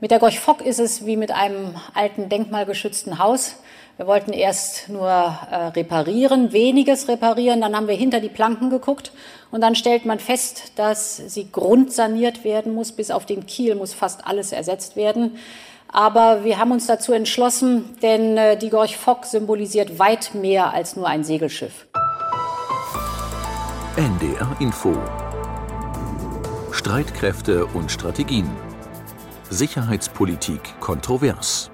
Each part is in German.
Mit der Gorch Fock ist es wie mit einem alten denkmalgeschützten Haus. Wir wollten erst nur äh, reparieren, weniges reparieren, dann haben wir hinter die Planken geguckt und dann stellt man fest, dass sie grundsaniert werden muss. Bis auf den Kiel muss fast alles ersetzt werden. Aber wir haben uns dazu entschlossen, denn äh, die Gorch Fock symbolisiert weit mehr als nur ein Segelschiff. NDR Info Streitkräfte und Strategien Sicherheitspolitik kontrovers.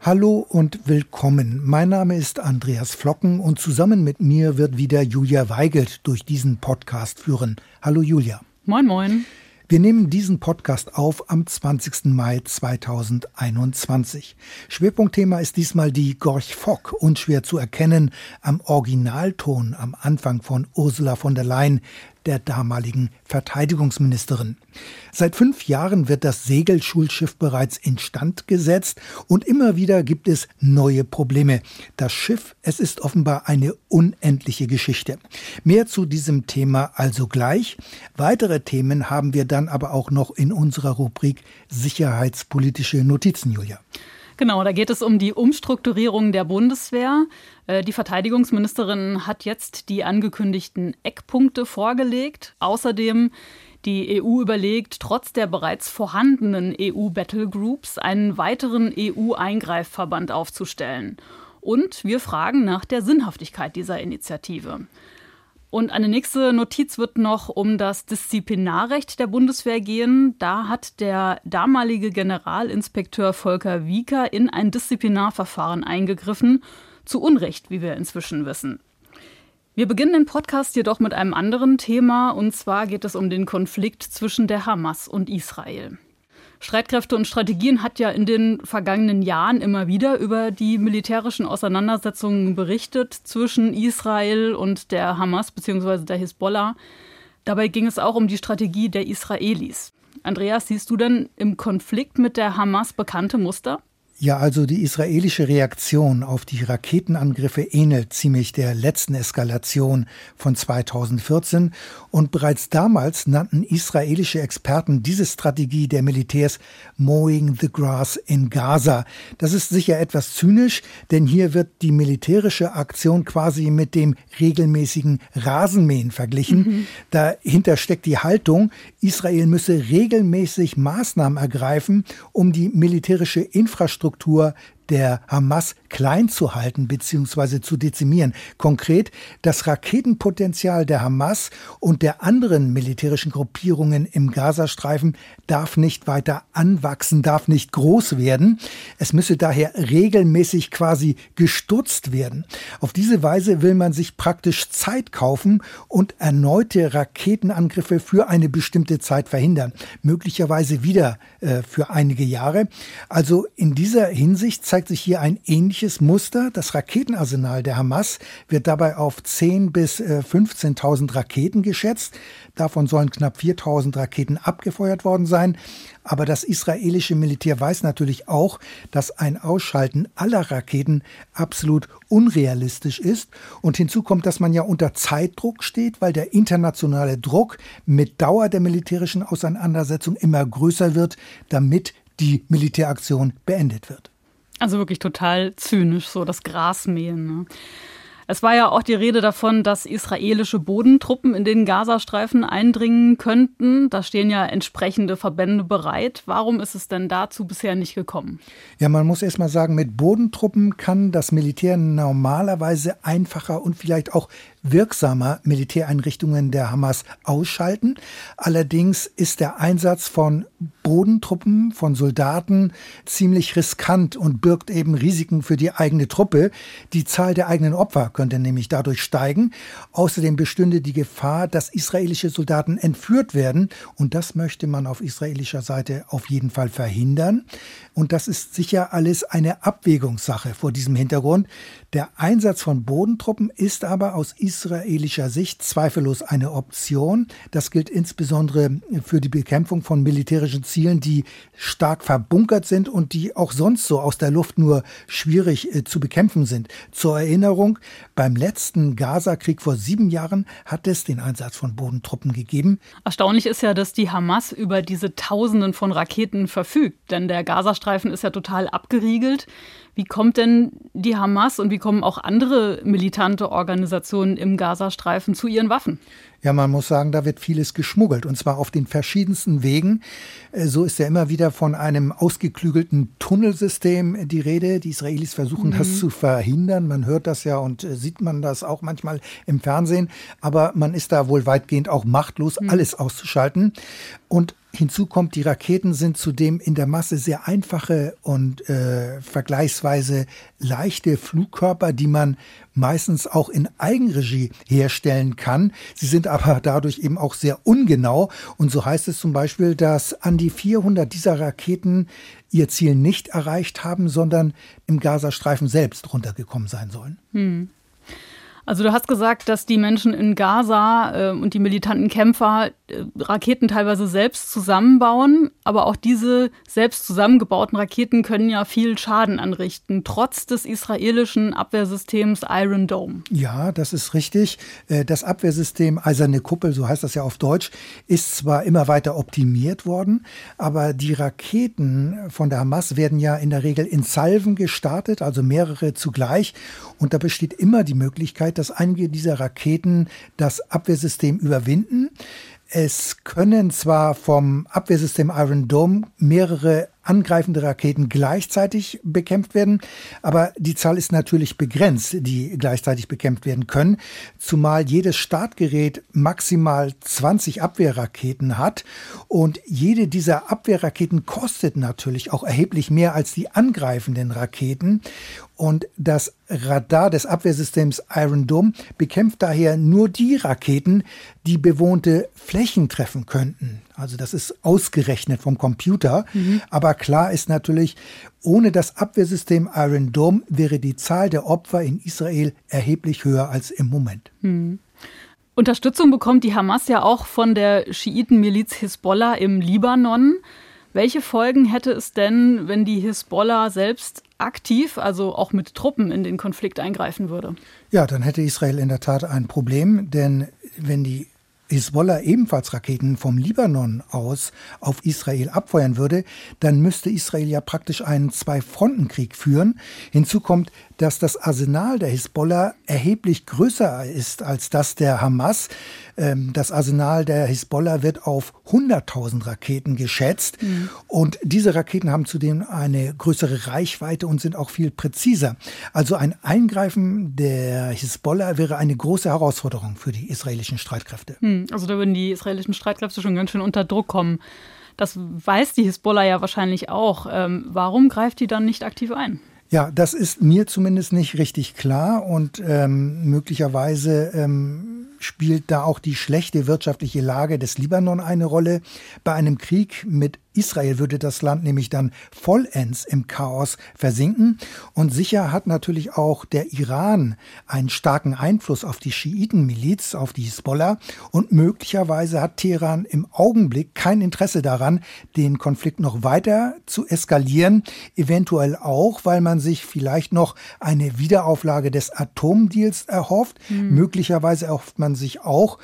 Hallo und willkommen. Mein Name ist Andreas Flocken und zusammen mit mir wird wieder Julia Weigelt durch diesen Podcast führen. Hallo Julia. Moin, moin. Wir nehmen diesen Podcast auf am 20. Mai 2021. Schwerpunktthema ist diesmal die Gorch Fock, unschwer zu erkennen am Originalton am Anfang von Ursula von der Leyen, der damaligen Verteidigungsministerin. Seit fünf Jahren wird das Segelschulschiff bereits instand gesetzt und immer wieder gibt es neue Probleme. Das Schiff, es ist offenbar eine unendliche Geschichte. Mehr zu diesem Thema also gleich. Weitere Themen haben wir dann aber auch noch in unserer Rubrik Sicherheitspolitische Notizen, Julia. Genau, da geht es um die Umstrukturierung der Bundeswehr. Äh, die Verteidigungsministerin hat jetzt die angekündigten Eckpunkte vorgelegt. Außerdem die EU überlegt, trotz der bereits vorhandenen EU-Battlegroups einen weiteren EU-Eingreifverband aufzustellen. Und wir fragen nach der Sinnhaftigkeit dieser Initiative. Und eine nächste Notiz wird noch um das Disziplinarrecht der Bundeswehr gehen. Da hat der damalige Generalinspekteur Volker Wieker in ein Disziplinarverfahren eingegriffen. Zu Unrecht, wie wir inzwischen wissen. Wir beginnen den Podcast jedoch mit einem anderen Thema, und zwar geht es um den Konflikt zwischen der Hamas und Israel. Streitkräfte und Strategien hat ja in den vergangenen Jahren immer wieder über die militärischen Auseinandersetzungen berichtet zwischen Israel und der Hamas bzw. der Hisbollah. Dabei ging es auch um die Strategie der Israelis. Andreas, siehst du denn im Konflikt mit der Hamas bekannte Muster? Ja, also die israelische Reaktion auf die Raketenangriffe ähnelt ziemlich der letzten Eskalation von 2014 und bereits damals nannten israelische Experten diese Strategie der Militärs Mowing the Grass in Gaza. Das ist sicher etwas zynisch, denn hier wird die militärische Aktion quasi mit dem regelmäßigen Rasenmähen verglichen. Mhm. Dahinter steckt die Haltung, Israel müsse regelmäßig Maßnahmen ergreifen, um die militärische Infrastruktur Infrastruktur der Hamas klein zu halten bzw. zu dezimieren. Konkret, das Raketenpotenzial der Hamas und der anderen militärischen Gruppierungen im Gazastreifen darf nicht weiter anwachsen, darf nicht groß werden. Es müsse daher regelmäßig quasi gestutzt werden. Auf diese Weise will man sich praktisch Zeit kaufen und erneute Raketenangriffe für eine bestimmte Zeit verhindern. Möglicherweise wieder äh, für einige Jahre. Also in dieser Hinsicht zeigt sich hier ein ähnliches Muster. Das Raketenarsenal der Hamas wird dabei auf 10.000 bis 15.000 äh, Raketen geschätzt. Davon sollen knapp 4.000 Raketen abgefeuert worden sein. Aber das israelische Militär weiß natürlich auch, dass ein Ausschalten aller Raketen absolut unrealistisch ist. Und hinzu kommt, dass man ja unter Zeitdruck steht, weil der internationale Druck mit Dauer der militärischen Auseinandersetzung immer größer wird, damit die Militäraktion beendet wird. Also wirklich total zynisch, so das Grasmähen. Ne? Es war ja auch die Rede davon, dass israelische Bodentruppen in den Gazastreifen eindringen könnten. Da stehen ja entsprechende Verbände bereit. Warum ist es denn dazu bisher nicht gekommen? Ja, man muss erst mal sagen, mit Bodentruppen kann das Militär normalerweise einfacher und vielleicht auch wirksamer Militäreinrichtungen der Hamas ausschalten. Allerdings ist der Einsatz von Bodentruppen, von Soldaten ziemlich riskant und birgt eben Risiken für die eigene Truppe. Die Zahl der eigenen Opfer könnte nämlich dadurch steigen. Außerdem bestünde die Gefahr, dass israelische Soldaten entführt werden. Und das möchte man auf israelischer Seite auf jeden Fall verhindern. Und das ist sicher alles eine Abwägungssache vor diesem Hintergrund. Der Einsatz von Bodentruppen ist aber aus israelischer Sicht zweifellos eine Option. Das gilt insbesondere für die Bekämpfung von militärischen Zielen, die stark verbunkert sind und die auch sonst so aus der Luft nur schwierig äh, zu bekämpfen sind. Zur Erinnerung, beim letzten Gaza-Krieg vor sieben Jahren hat es den Einsatz von Bodentruppen gegeben. Erstaunlich ist ja, dass die Hamas über diese Tausenden von Raketen verfügt, denn der Gazastreifen ist ja total abgeriegelt. Wie kommt denn die Hamas und wie kommen auch andere militante Organisationen im Gazastreifen zu ihren Waffen? Ja, man muss sagen, da wird vieles geschmuggelt und zwar auf den verschiedensten Wegen. Äh, so ist ja immer wieder von einem ausgeklügelten Tunnelsystem die Rede. Die Israelis versuchen mhm. das zu verhindern. Man hört das ja und äh, sieht man das auch manchmal im Fernsehen. Aber man ist da wohl weitgehend auch machtlos, mhm. alles auszuschalten. Und Hinzu kommt, die Raketen sind zudem in der Masse sehr einfache und äh, vergleichsweise leichte Flugkörper, die man meistens auch in Eigenregie herstellen kann. Sie sind aber dadurch eben auch sehr ungenau. Und so heißt es zum Beispiel, dass an die 400 dieser Raketen ihr Ziel nicht erreicht haben, sondern im Gazastreifen selbst runtergekommen sein sollen. Hm. Also du hast gesagt, dass die Menschen in Gaza äh, und die militanten Kämpfer äh, Raketen teilweise selbst zusammenbauen, aber auch diese selbst zusammengebauten Raketen können ja viel Schaden anrichten, trotz des israelischen Abwehrsystems Iron Dome. Ja, das ist richtig. Äh, das Abwehrsystem Eiserne Kuppel, so heißt das ja auf Deutsch, ist zwar immer weiter optimiert worden, aber die Raketen von der Hamas werden ja in der Regel in Salven gestartet, also mehrere zugleich. Und da besteht immer die Möglichkeit, dass einige dieser Raketen das Abwehrsystem überwinden. Es können zwar vom Abwehrsystem Iron Dome mehrere angreifende Raketen gleichzeitig bekämpft werden. Aber die Zahl ist natürlich begrenzt, die gleichzeitig bekämpft werden können, zumal jedes Startgerät maximal 20 Abwehrraketen hat. Und jede dieser Abwehrraketen kostet natürlich auch erheblich mehr als die angreifenden Raketen. Und das Radar des Abwehrsystems Iron Dome bekämpft daher nur die Raketen, die bewohnte Flächen treffen könnten. Also das ist ausgerechnet vom Computer. Mhm. Aber klar ist natürlich, ohne das Abwehrsystem Iron Dome wäre die Zahl der Opfer in Israel erheblich höher als im Moment. Mhm. Unterstützung bekommt die Hamas ja auch von der Schiitenmiliz Hisbollah im Libanon. Welche Folgen hätte es denn, wenn die Hisbollah selbst aktiv, also auch mit Truppen in den Konflikt eingreifen würde? Ja, dann hätte Israel in der Tat ein Problem, denn wenn die Hisbollah ebenfalls Raketen vom Libanon aus auf Israel abfeuern würde, dann müsste Israel ja praktisch einen Zwei-Fronten-Krieg führen. Hinzu kommt, dass das Arsenal der Hisbollah erheblich größer ist als das der Hamas. Ähm, das Arsenal der Hisbollah wird auf 100.000 Raketen geschätzt. Mhm. Und diese Raketen haben zudem eine größere Reichweite und sind auch viel präziser. Also ein Eingreifen der Hisbollah wäre eine große Herausforderung für die israelischen Streitkräfte. Mhm. Also da würden die israelischen Streitkräfte schon ganz schön unter Druck kommen. Das weiß die Hisbollah ja wahrscheinlich auch. Ähm, warum greift die dann nicht aktiv ein? Ja, das ist mir zumindest nicht richtig klar und ähm, möglicherweise ähm, spielt da auch die schlechte wirtschaftliche Lage des Libanon eine Rolle. Bei einem Krieg mit Israel würde das Land nämlich dann vollends im Chaos versinken. Und sicher hat natürlich auch der Iran einen starken Einfluss auf die Schiitenmiliz, auf die Hisbollah. Und möglicherweise hat Teheran im Augenblick kein Interesse daran, den Konflikt noch weiter zu eskalieren. Eventuell auch, weil man sich vielleicht noch eine Wiederauflage des Atomdeals erhofft. Mhm. Möglicherweise erhofft man sich auch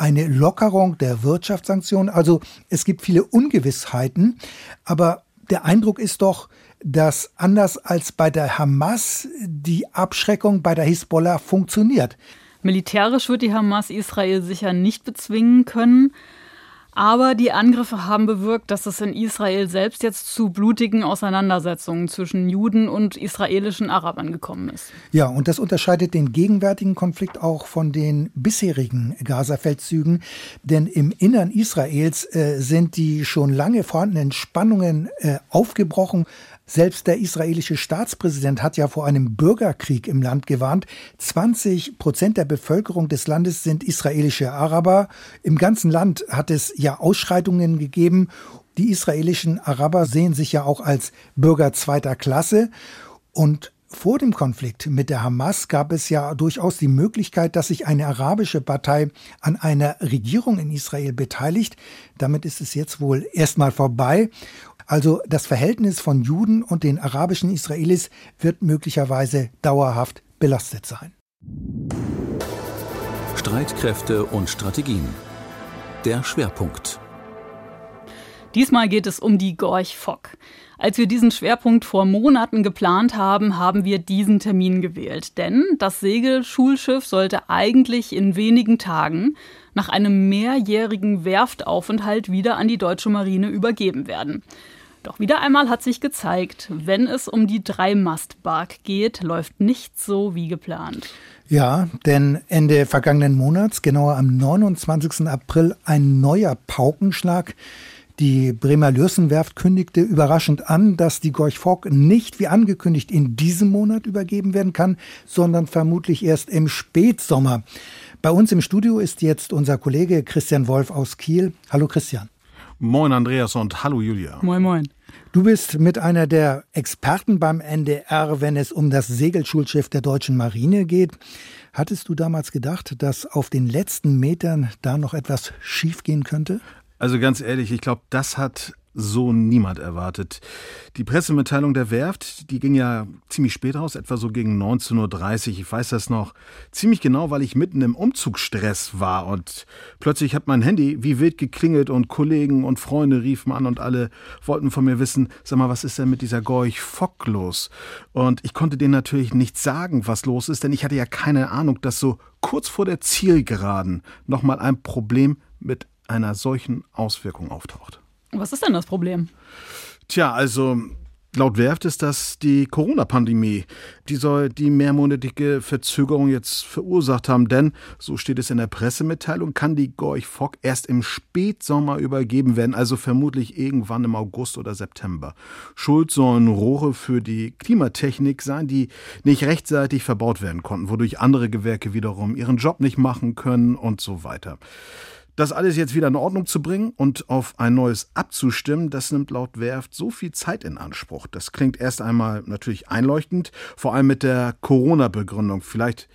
eine Lockerung der Wirtschaftssanktionen. Also es gibt viele Ungewissheiten, aber der Eindruck ist doch, dass anders als bei der Hamas die Abschreckung bei der Hisbollah funktioniert. Militärisch wird die Hamas Israel sicher nicht bezwingen können. Aber die Angriffe haben bewirkt, dass es in Israel selbst jetzt zu blutigen Auseinandersetzungen zwischen Juden und israelischen Arabern gekommen ist. Ja, und das unterscheidet den gegenwärtigen Konflikt auch von den bisherigen Gaza-Feldzügen. Denn im Innern Israels äh, sind die schon lange vorhandenen Spannungen äh, aufgebrochen. Selbst der israelische Staatspräsident hat ja vor einem Bürgerkrieg im Land gewarnt. 20 Prozent der Bevölkerung des Landes sind israelische Araber. Im ganzen Land hat es ja Ausschreitungen gegeben. Die israelischen Araber sehen sich ja auch als Bürger zweiter Klasse. Und vor dem Konflikt mit der Hamas gab es ja durchaus die Möglichkeit, dass sich eine arabische Partei an einer Regierung in Israel beteiligt. Damit ist es jetzt wohl erstmal vorbei. Also das Verhältnis von Juden und den arabischen Israelis wird möglicherweise dauerhaft belastet sein. Streitkräfte und Strategien. Der Schwerpunkt. Diesmal geht es um die Gorch Fock. Als wir diesen Schwerpunkt vor Monaten geplant haben, haben wir diesen Termin gewählt. Denn das Segelschulschiff sollte eigentlich in wenigen Tagen nach einem mehrjährigen Werftaufenthalt wieder an die deutsche Marine übergeben werden. Doch wieder einmal hat sich gezeigt, wenn es um die Dreimastbark geht, läuft nichts so wie geplant. Ja, denn Ende vergangenen Monats, genauer am 29. April, ein neuer Paukenschlag. Die Bremer Lürsenwerft kündigte überraschend an, dass die Gorch Fock nicht wie angekündigt in diesem Monat übergeben werden kann, sondern vermutlich erst im Spätsommer. Bei uns im Studio ist jetzt unser Kollege Christian Wolf aus Kiel. Hallo Christian. Moin Andreas und hallo Julia. Moin, moin. Du bist mit einer der Experten beim NDR, wenn es um das Segelschulschiff der deutschen Marine geht. Hattest du damals gedacht, dass auf den letzten Metern da noch etwas schiefgehen könnte? Also ganz ehrlich, ich glaube, das hat so niemand erwartet. Die Pressemitteilung der Werft, die ging ja ziemlich spät raus, etwa so gegen 19.30 Uhr. Ich weiß das noch ziemlich genau, weil ich mitten im Umzugsstress war und plötzlich hat mein Handy wie wild geklingelt und Kollegen und Freunde riefen an und alle wollten von mir wissen, sag mal, was ist denn mit dieser Gorch Fock los? Und ich konnte denen natürlich nicht sagen, was los ist, denn ich hatte ja keine Ahnung, dass so kurz vor der Zielgeraden nochmal ein Problem mit einer solchen Auswirkung auftaucht. Was ist denn das Problem? Tja, also laut Werft ist das die Corona-Pandemie. Die soll die mehrmonatige Verzögerung jetzt verursacht haben, denn, so steht es in der Pressemitteilung, kann die Gorch Fock erst im Spätsommer übergeben werden, also vermutlich irgendwann im August oder September. Schuld sollen Rohre für die Klimatechnik sein, die nicht rechtzeitig verbaut werden konnten, wodurch andere Gewerke wiederum ihren Job nicht machen können und so weiter. Das alles jetzt wieder in Ordnung zu bringen und auf ein neues abzustimmen, das nimmt laut Werft so viel Zeit in Anspruch. Das klingt erst einmal natürlich einleuchtend, vor allem mit der Corona-Begründung. Vielleicht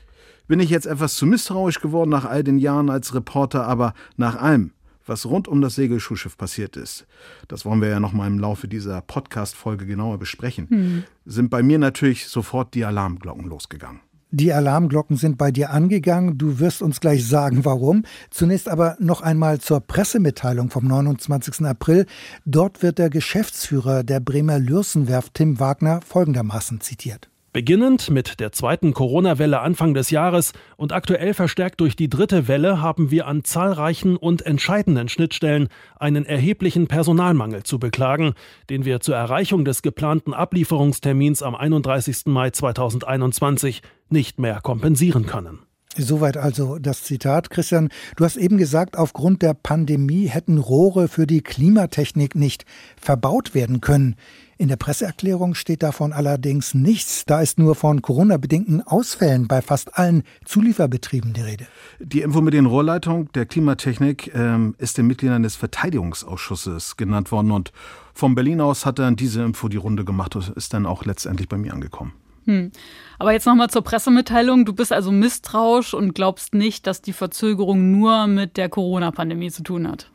bin ich jetzt etwas zu misstrauisch geworden nach all den Jahren als Reporter, aber nach allem, was rund um das Segelschulschiff passiert ist, das wollen wir ja noch mal im Laufe dieser Podcast-Folge genauer besprechen, hm. sind bei mir natürlich sofort die Alarmglocken losgegangen. Die Alarmglocken sind bei dir angegangen. Du wirst uns gleich sagen, warum. Zunächst aber noch einmal zur Pressemitteilung vom 29. April. Dort wird der Geschäftsführer der Bremer Lürsenwerft, Tim Wagner, folgendermaßen zitiert. Beginnend mit der zweiten Corona-Welle Anfang des Jahres und aktuell verstärkt durch die dritte Welle haben wir an zahlreichen und entscheidenden Schnittstellen einen erheblichen Personalmangel zu beklagen, den wir zur Erreichung des geplanten Ablieferungstermins am 31. Mai 2021 nicht mehr kompensieren können. Soweit also das Zitat. Christian, du hast eben gesagt, aufgrund der Pandemie hätten Rohre für die Klimatechnik nicht verbaut werden können. In der Presseerklärung steht davon allerdings nichts. Da ist nur von Corona-bedingten Ausfällen bei fast allen Zulieferbetrieben die Rede. Die Info mit den Rohrleitungen der Klimatechnik ähm, ist den Mitgliedern des Verteidigungsausschusses genannt worden und von Berlin aus hat dann diese Info die Runde gemacht und ist dann auch letztendlich bei mir angekommen. Hm. Aber jetzt nochmal zur Pressemitteilung. Du bist also misstrauisch und glaubst nicht, dass die Verzögerung nur mit der Corona-Pandemie zu tun hat.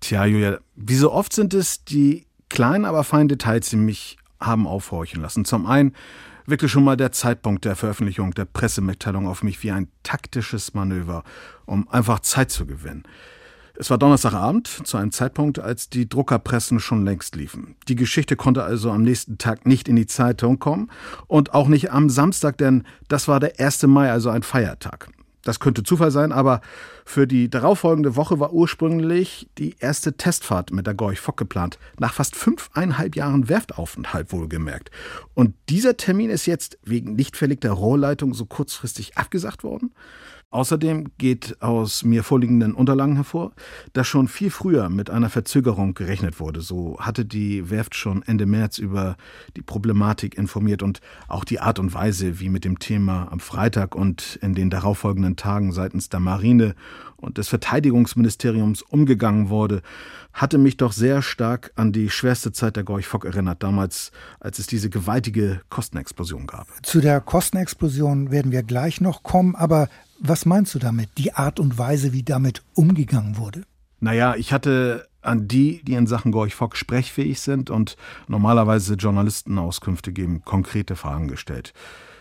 Tja, Julia, wie so oft sind es die kleinen, aber feinen Details, die mich haben aufhorchen lassen. Zum einen wirkte schon mal der Zeitpunkt der Veröffentlichung der Pressemitteilung auf mich wie ein taktisches Manöver, um einfach Zeit zu gewinnen. Es war Donnerstagabend, zu einem Zeitpunkt, als die Druckerpressen schon längst liefen. Die Geschichte konnte also am nächsten Tag nicht in die Zeitung kommen und auch nicht am Samstag, denn das war der 1. Mai, also ein Feiertag. Das könnte Zufall sein, aber für die darauffolgende Woche war ursprünglich die erste Testfahrt mit der Gorch Fock geplant. Nach fast fünfeinhalb Jahren Werftaufenthalt wohlgemerkt. Und dieser Termin ist jetzt wegen nicht verlegter Rohrleitung so kurzfristig abgesagt worden. Außerdem geht aus mir vorliegenden Unterlagen hervor, dass schon viel früher mit einer Verzögerung gerechnet wurde. So hatte die Werft schon Ende März über die Problematik informiert und auch die Art und Weise, wie mit dem Thema am Freitag und in den darauffolgenden Tagen seitens der Marine und des Verteidigungsministeriums umgegangen wurde, hatte mich doch sehr stark an die schwerste Zeit der Gorch Fock erinnert, damals, als es diese gewaltige Kostenexplosion gab. Zu der Kostenexplosion werden wir gleich noch kommen, aber was meinst du damit, die Art und Weise, wie damit umgegangen wurde? Naja, ich hatte an die, die in Sachen Gorch Fock sprechfähig sind und normalerweise Journalistenauskünfte geben, konkrete Fragen gestellt.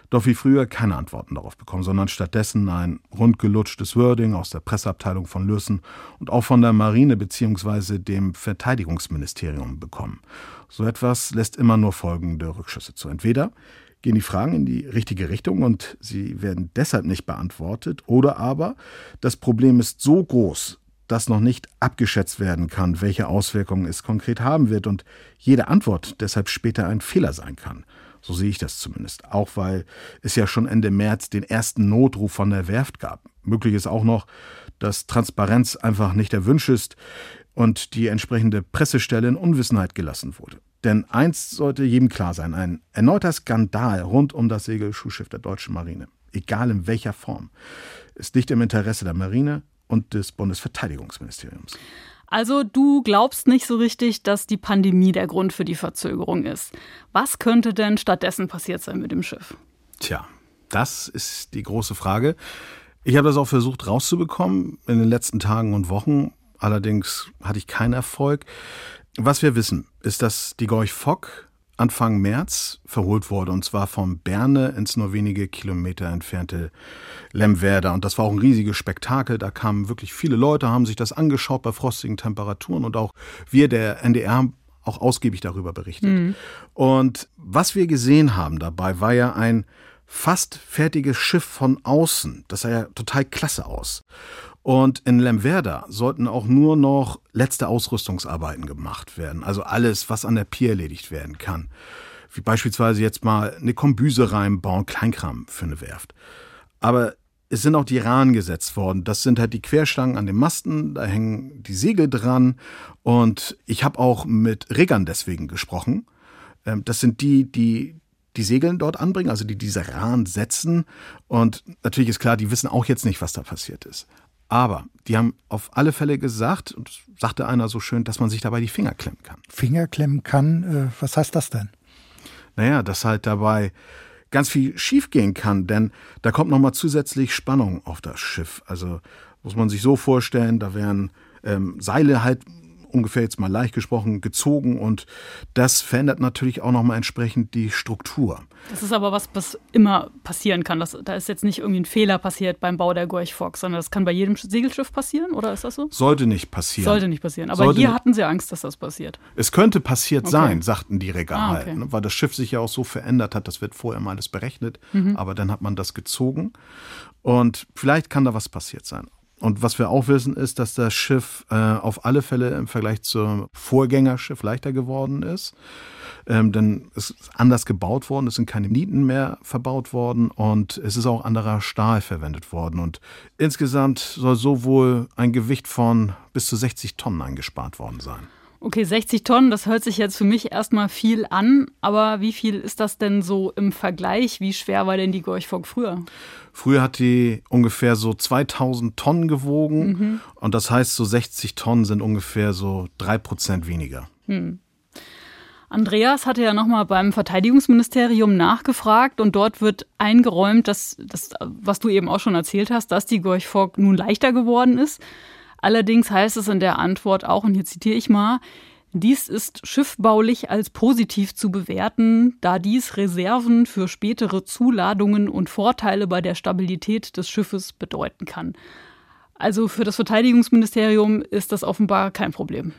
Doch wie früher keine Antworten darauf bekommen, sondern stattdessen ein rundgelutschtes Wording aus der Presseabteilung von Lürsen und auch von der Marine bzw. dem Verteidigungsministerium bekommen. So etwas lässt immer nur folgende Rückschlüsse zu. Entweder gehen die Fragen in die richtige Richtung und sie werden deshalb nicht beantwortet. Oder aber das Problem ist so groß, dass noch nicht abgeschätzt werden kann, welche Auswirkungen es konkret haben wird und jede Antwort deshalb später ein Fehler sein kann. So sehe ich das zumindest. Auch weil es ja schon Ende März den ersten Notruf von der Werft gab. Möglich ist auch noch, dass Transparenz einfach nicht erwünscht ist und die entsprechende Pressestelle in Unwissenheit gelassen wurde. Denn eins sollte jedem klar sein, ein erneuter Skandal rund um das Segelschuhschiff der deutschen Marine, egal in welcher Form, ist nicht im Interesse der Marine und des Bundesverteidigungsministeriums. Also du glaubst nicht so richtig, dass die Pandemie der Grund für die Verzögerung ist. Was könnte denn stattdessen passiert sein mit dem Schiff? Tja, das ist die große Frage. Ich habe das auch versucht rauszubekommen in den letzten Tagen und Wochen. Allerdings hatte ich keinen Erfolg. Was wir wissen, ist, dass die Gorch Fock Anfang März verholt wurde, und zwar von Berne ins nur wenige Kilometer entfernte Lemwerder. Und das war auch ein riesiges Spektakel. Da kamen wirklich viele Leute, haben sich das angeschaut bei frostigen Temperaturen und auch wir, der NDR, auch ausgiebig darüber berichtet. Mhm. Und was wir gesehen haben dabei, war ja ein fast fertiges Schiff von außen. Das sah ja total klasse aus. Und in Lemwerder sollten auch nur noch letzte Ausrüstungsarbeiten gemacht werden. Also alles, was an der Pier erledigt werden kann. Wie beispielsweise jetzt mal eine Kombüse reinbauen, Kleinkram für eine Werft. Aber es sind auch die Rahnen gesetzt worden. Das sind halt die Querstangen an den Masten, da hängen die Segel dran. Und ich habe auch mit Riggern deswegen gesprochen. Ähm, das sind die, die die Segeln dort anbringen, also die diese Rahn setzen. Und natürlich ist klar, die wissen auch jetzt nicht, was da passiert ist. Aber die haben auf alle Fälle gesagt, und sagte einer so schön, dass man sich dabei die Finger klemmen kann. Finger klemmen kann, äh, was heißt das denn? Naja, dass halt dabei ganz viel schiefgehen kann, denn da kommt nochmal zusätzlich Spannung auf das Schiff. Also muss man sich so vorstellen, da werden ähm, Seile halt ungefähr jetzt mal leicht gesprochen, gezogen und das verändert natürlich auch nochmal entsprechend die Struktur. Das ist aber was, was immer passieren kann. Das, da ist jetzt nicht irgendwie ein Fehler passiert beim Bau der Gorch Fox, sondern das kann bei jedem Segelschiff passieren, oder ist das so? Sollte nicht passieren. Sollte nicht passieren. Aber Sollte hier hatten sie Angst, dass das passiert. Es könnte passiert okay. sein, sagten die Reger ah, okay. ne, weil das Schiff sich ja auch so verändert hat. Das wird vorher mal alles berechnet, mhm. aber dann hat man das gezogen. Und vielleicht kann da was passiert sein. Und was wir auch wissen, ist, dass das Schiff äh, auf alle Fälle im Vergleich zum Vorgängerschiff leichter geworden ist. Ähm, denn es ist anders gebaut worden, es sind keine Nieten mehr verbaut worden und es ist auch anderer Stahl verwendet worden. Und insgesamt soll so wohl ein Gewicht von bis zu 60 Tonnen eingespart worden sein. Okay, 60 Tonnen, das hört sich jetzt für mich erstmal viel an, aber wie viel ist das denn so im Vergleich? Wie schwer war denn die Gorchfock früher? Früher hat die ungefähr so 2000 Tonnen gewogen mhm. und das heißt, so 60 Tonnen sind ungefähr so drei Prozent weniger. Hm. Andreas hatte ja nochmal beim Verteidigungsministerium nachgefragt und dort wird eingeräumt, dass das, was du eben auch schon erzählt hast, dass die Gorchfock nun leichter geworden ist. Allerdings heißt es in der Antwort auch, und hier zitiere ich mal, dies ist schiffbaulich als positiv zu bewerten, da dies Reserven für spätere Zuladungen und Vorteile bei der Stabilität des Schiffes bedeuten kann. Also für das Verteidigungsministerium ist das offenbar kein Problem.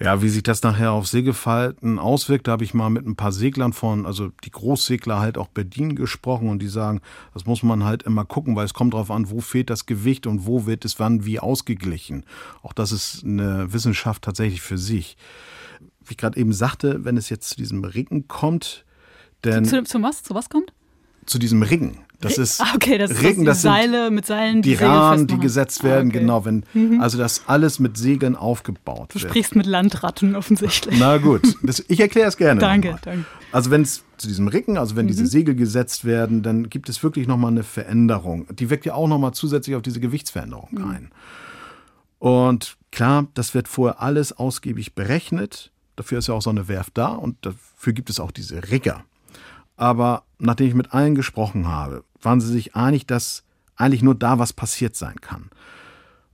Ja, wie sich das nachher auf Segelverhalten auswirkt, da habe ich mal mit ein paar Seglern von, also die Großsegler halt auch Berlin gesprochen und die sagen, das muss man halt immer gucken, weil es kommt darauf an, wo fehlt das Gewicht und wo wird es wann wie ausgeglichen. Auch das ist eine Wissenschaft tatsächlich für sich. Wie ich gerade eben sagte, wenn es jetzt zu diesem Ringen kommt, denn. Zu, zu was? Zu was kommt? Zu diesem Ringen. Das ist ah, okay, das Riggen, das, Seile mit Seilen, die, die Rahmen, die gesetzt ah, werden, ah, okay. genau, wenn mhm. also das alles mit Segeln aufgebaut du wird. Du sprichst mit Landratten offensichtlich. Na gut, das, ich erkläre es gerne. danke, danke. Also wenn es zu diesem Ricken, also wenn mhm. diese Segel gesetzt werden, dann gibt es wirklich nochmal eine Veränderung. Die wirkt ja auch nochmal zusätzlich auf diese Gewichtsveränderung mhm. ein. Und klar, das wird vorher alles ausgiebig berechnet. Dafür ist ja auch so eine Werft da und dafür gibt es auch diese Rigger. Aber nachdem ich mit allen gesprochen habe, waren sie sich einig, dass eigentlich nur da was passiert sein kann.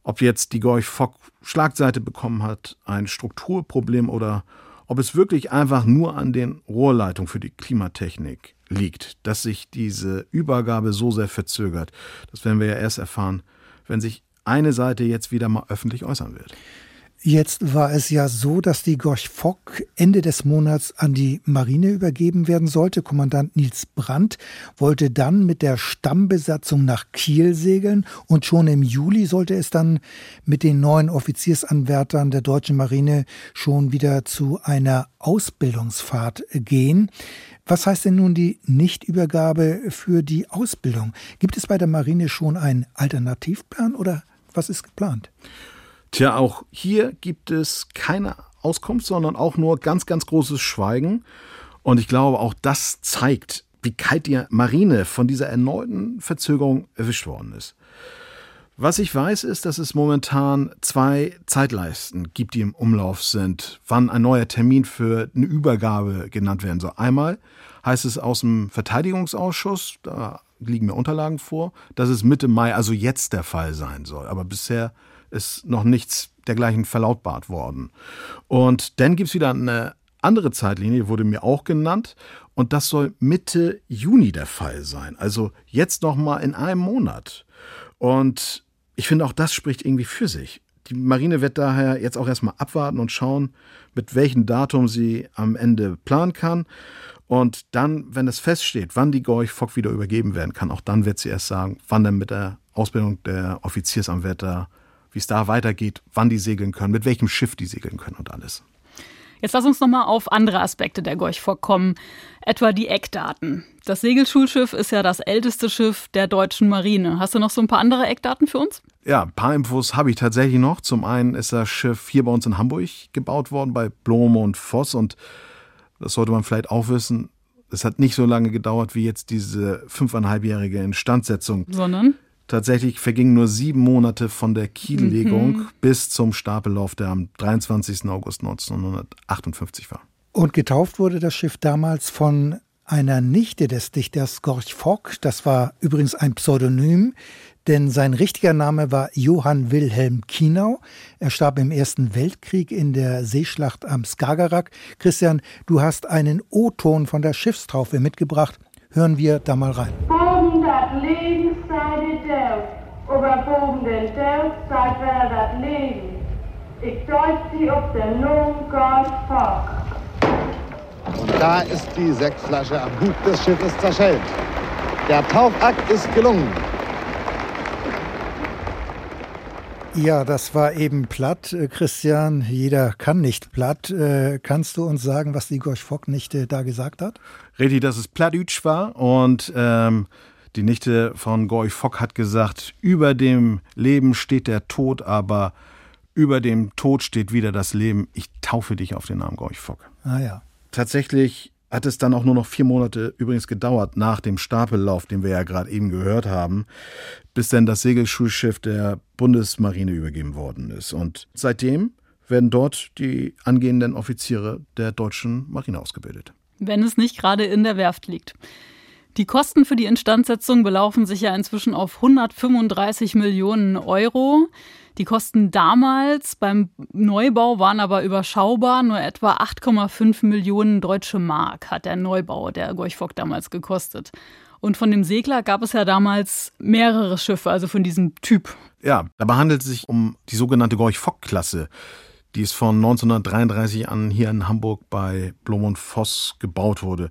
Ob jetzt die Gorch Fock Schlagseite bekommen hat, ein Strukturproblem oder ob es wirklich einfach nur an den Rohrleitungen für die Klimatechnik liegt, dass sich diese Übergabe so sehr verzögert. Das werden wir ja erst erfahren, wenn sich eine Seite jetzt wieder mal öffentlich äußern wird. Jetzt war es ja so, dass die Gorch Fock Ende des Monats an die Marine übergeben werden sollte. Kommandant Nils Brandt wollte dann mit der Stammbesatzung nach Kiel segeln und schon im Juli sollte es dann mit den neuen Offiziersanwärtern der deutschen Marine schon wieder zu einer Ausbildungsfahrt gehen. Was heißt denn nun die Nichtübergabe für die Ausbildung? Gibt es bei der Marine schon einen Alternativplan oder was ist geplant? Tja, auch hier gibt es keine Auskunft, sondern auch nur ganz, ganz großes Schweigen. Und ich glaube, auch das zeigt, wie kalt die Marine von dieser erneuten Verzögerung erwischt worden ist. Was ich weiß, ist, dass es momentan zwei Zeitleisten gibt, die im Umlauf sind, wann ein neuer Termin für eine Übergabe genannt werden soll. Einmal heißt es aus dem Verteidigungsausschuss, da liegen mir Unterlagen vor, dass es Mitte Mai, also jetzt der Fall sein soll. Aber bisher ist noch nichts dergleichen verlautbart worden. Und dann gibt es wieder eine andere Zeitlinie, wurde mir auch genannt. Und das soll Mitte Juni der Fall sein. Also jetzt noch mal in einem Monat. Und ich finde auch das spricht irgendwie für sich. Die Marine wird daher jetzt auch erstmal abwarten und schauen, mit welchem Datum sie am Ende planen kann. Und dann, wenn es feststeht, wann die Gorch Fock wieder übergeben werden kann, auch dann wird sie erst sagen, wann dann mit der Ausbildung der Offiziersanwärter wie es da weitergeht, wann die segeln können, mit welchem Schiff die segeln können und alles. Jetzt lass uns nochmal auf andere Aspekte der Gorch vorkommen, etwa die Eckdaten. Das Segelschulschiff ist ja das älteste Schiff der deutschen Marine. Hast du noch so ein paar andere Eckdaten für uns? Ja, ein paar Infos habe ich tatsächlich noch. Zum einen ist das Schiff hier bei uns in Hamburg gebaut worden, bei Blome und Voss. Und das sollte man vielleicht auch wissen, es hat nicht so lange gedauert wie jetzt diese fünfeinhalbjährige Instandsetzung. Sondern? Tatsächlich vergingen nur sieben Monate von der Kiellegung mhm. bis zum Stapellauf, der am 23. August 1958 war. Und getauft wurde das Schiff damals von einer Nichte des Dichters Gorch Fock. Das war übrigens ein Pseudonym, denn sein richtiger Name war Johann Wilhelm Kienau. Er starb im Ersten Weltkrieg in der Seeschlacht am Skagerrak. Christian, du hast einen O-Ton von der Schiffstaufe mitgebracht. Hören wir da mal rein. Boven dat Leben sei die Aber boven den wer dat Leben. Ich deut sie auf der Lohn Fock. Und da ist die Sektflasche am Bug des Schiffes zerschellt. Der Tauchakt ist gelungen. Ja, das war eben platt, äh, Christian. Jeder kann nicht platt. Äh, kannst du uns sagen, was die Gorch Fock-Nichte da gesagt hat? Richtig, dass es Plattdeutsch war und ähm, die Nichte von Gorch Fock hat gesagt, über dem Leben steht der Tod, aber über dem Tod steht wieder das Leben. Ich taufe dich auf den Namen Gorch Fock. Ah ja. Tatsächlich hat es dann auch nur noch vier Monate übrigens gedauert nach dem Stapellauf, den wir ja gerade eben gehört haben, bis dann das Segelschulschiff der Bundesmarine übergeben worden ist. Und seitdem werden dort die angehenden Offiziere der deutschen Marine ausgebildet. Wenn es nicht gerade in der Werft liegt. Die Kosten für die Instandsetzung belaufen sich ja inzwischen auf 135 Millionen Euro. Die Kosten damals beim Neubau waren aber überschaubar. Nur etwa 8,5 Millionen deutsche Mark hat der Neubau der Gorch-Fock damals gekostet. Und von dem Segler gab es ja damals mehrere Schiffe, also von diesem Typ. Ja, dabei handelt es sich um die sogenannte Gorch-Fock-Klasse. Die ist von 1933 an hier in Hamburg bei Blom und Voss gebaut wurde.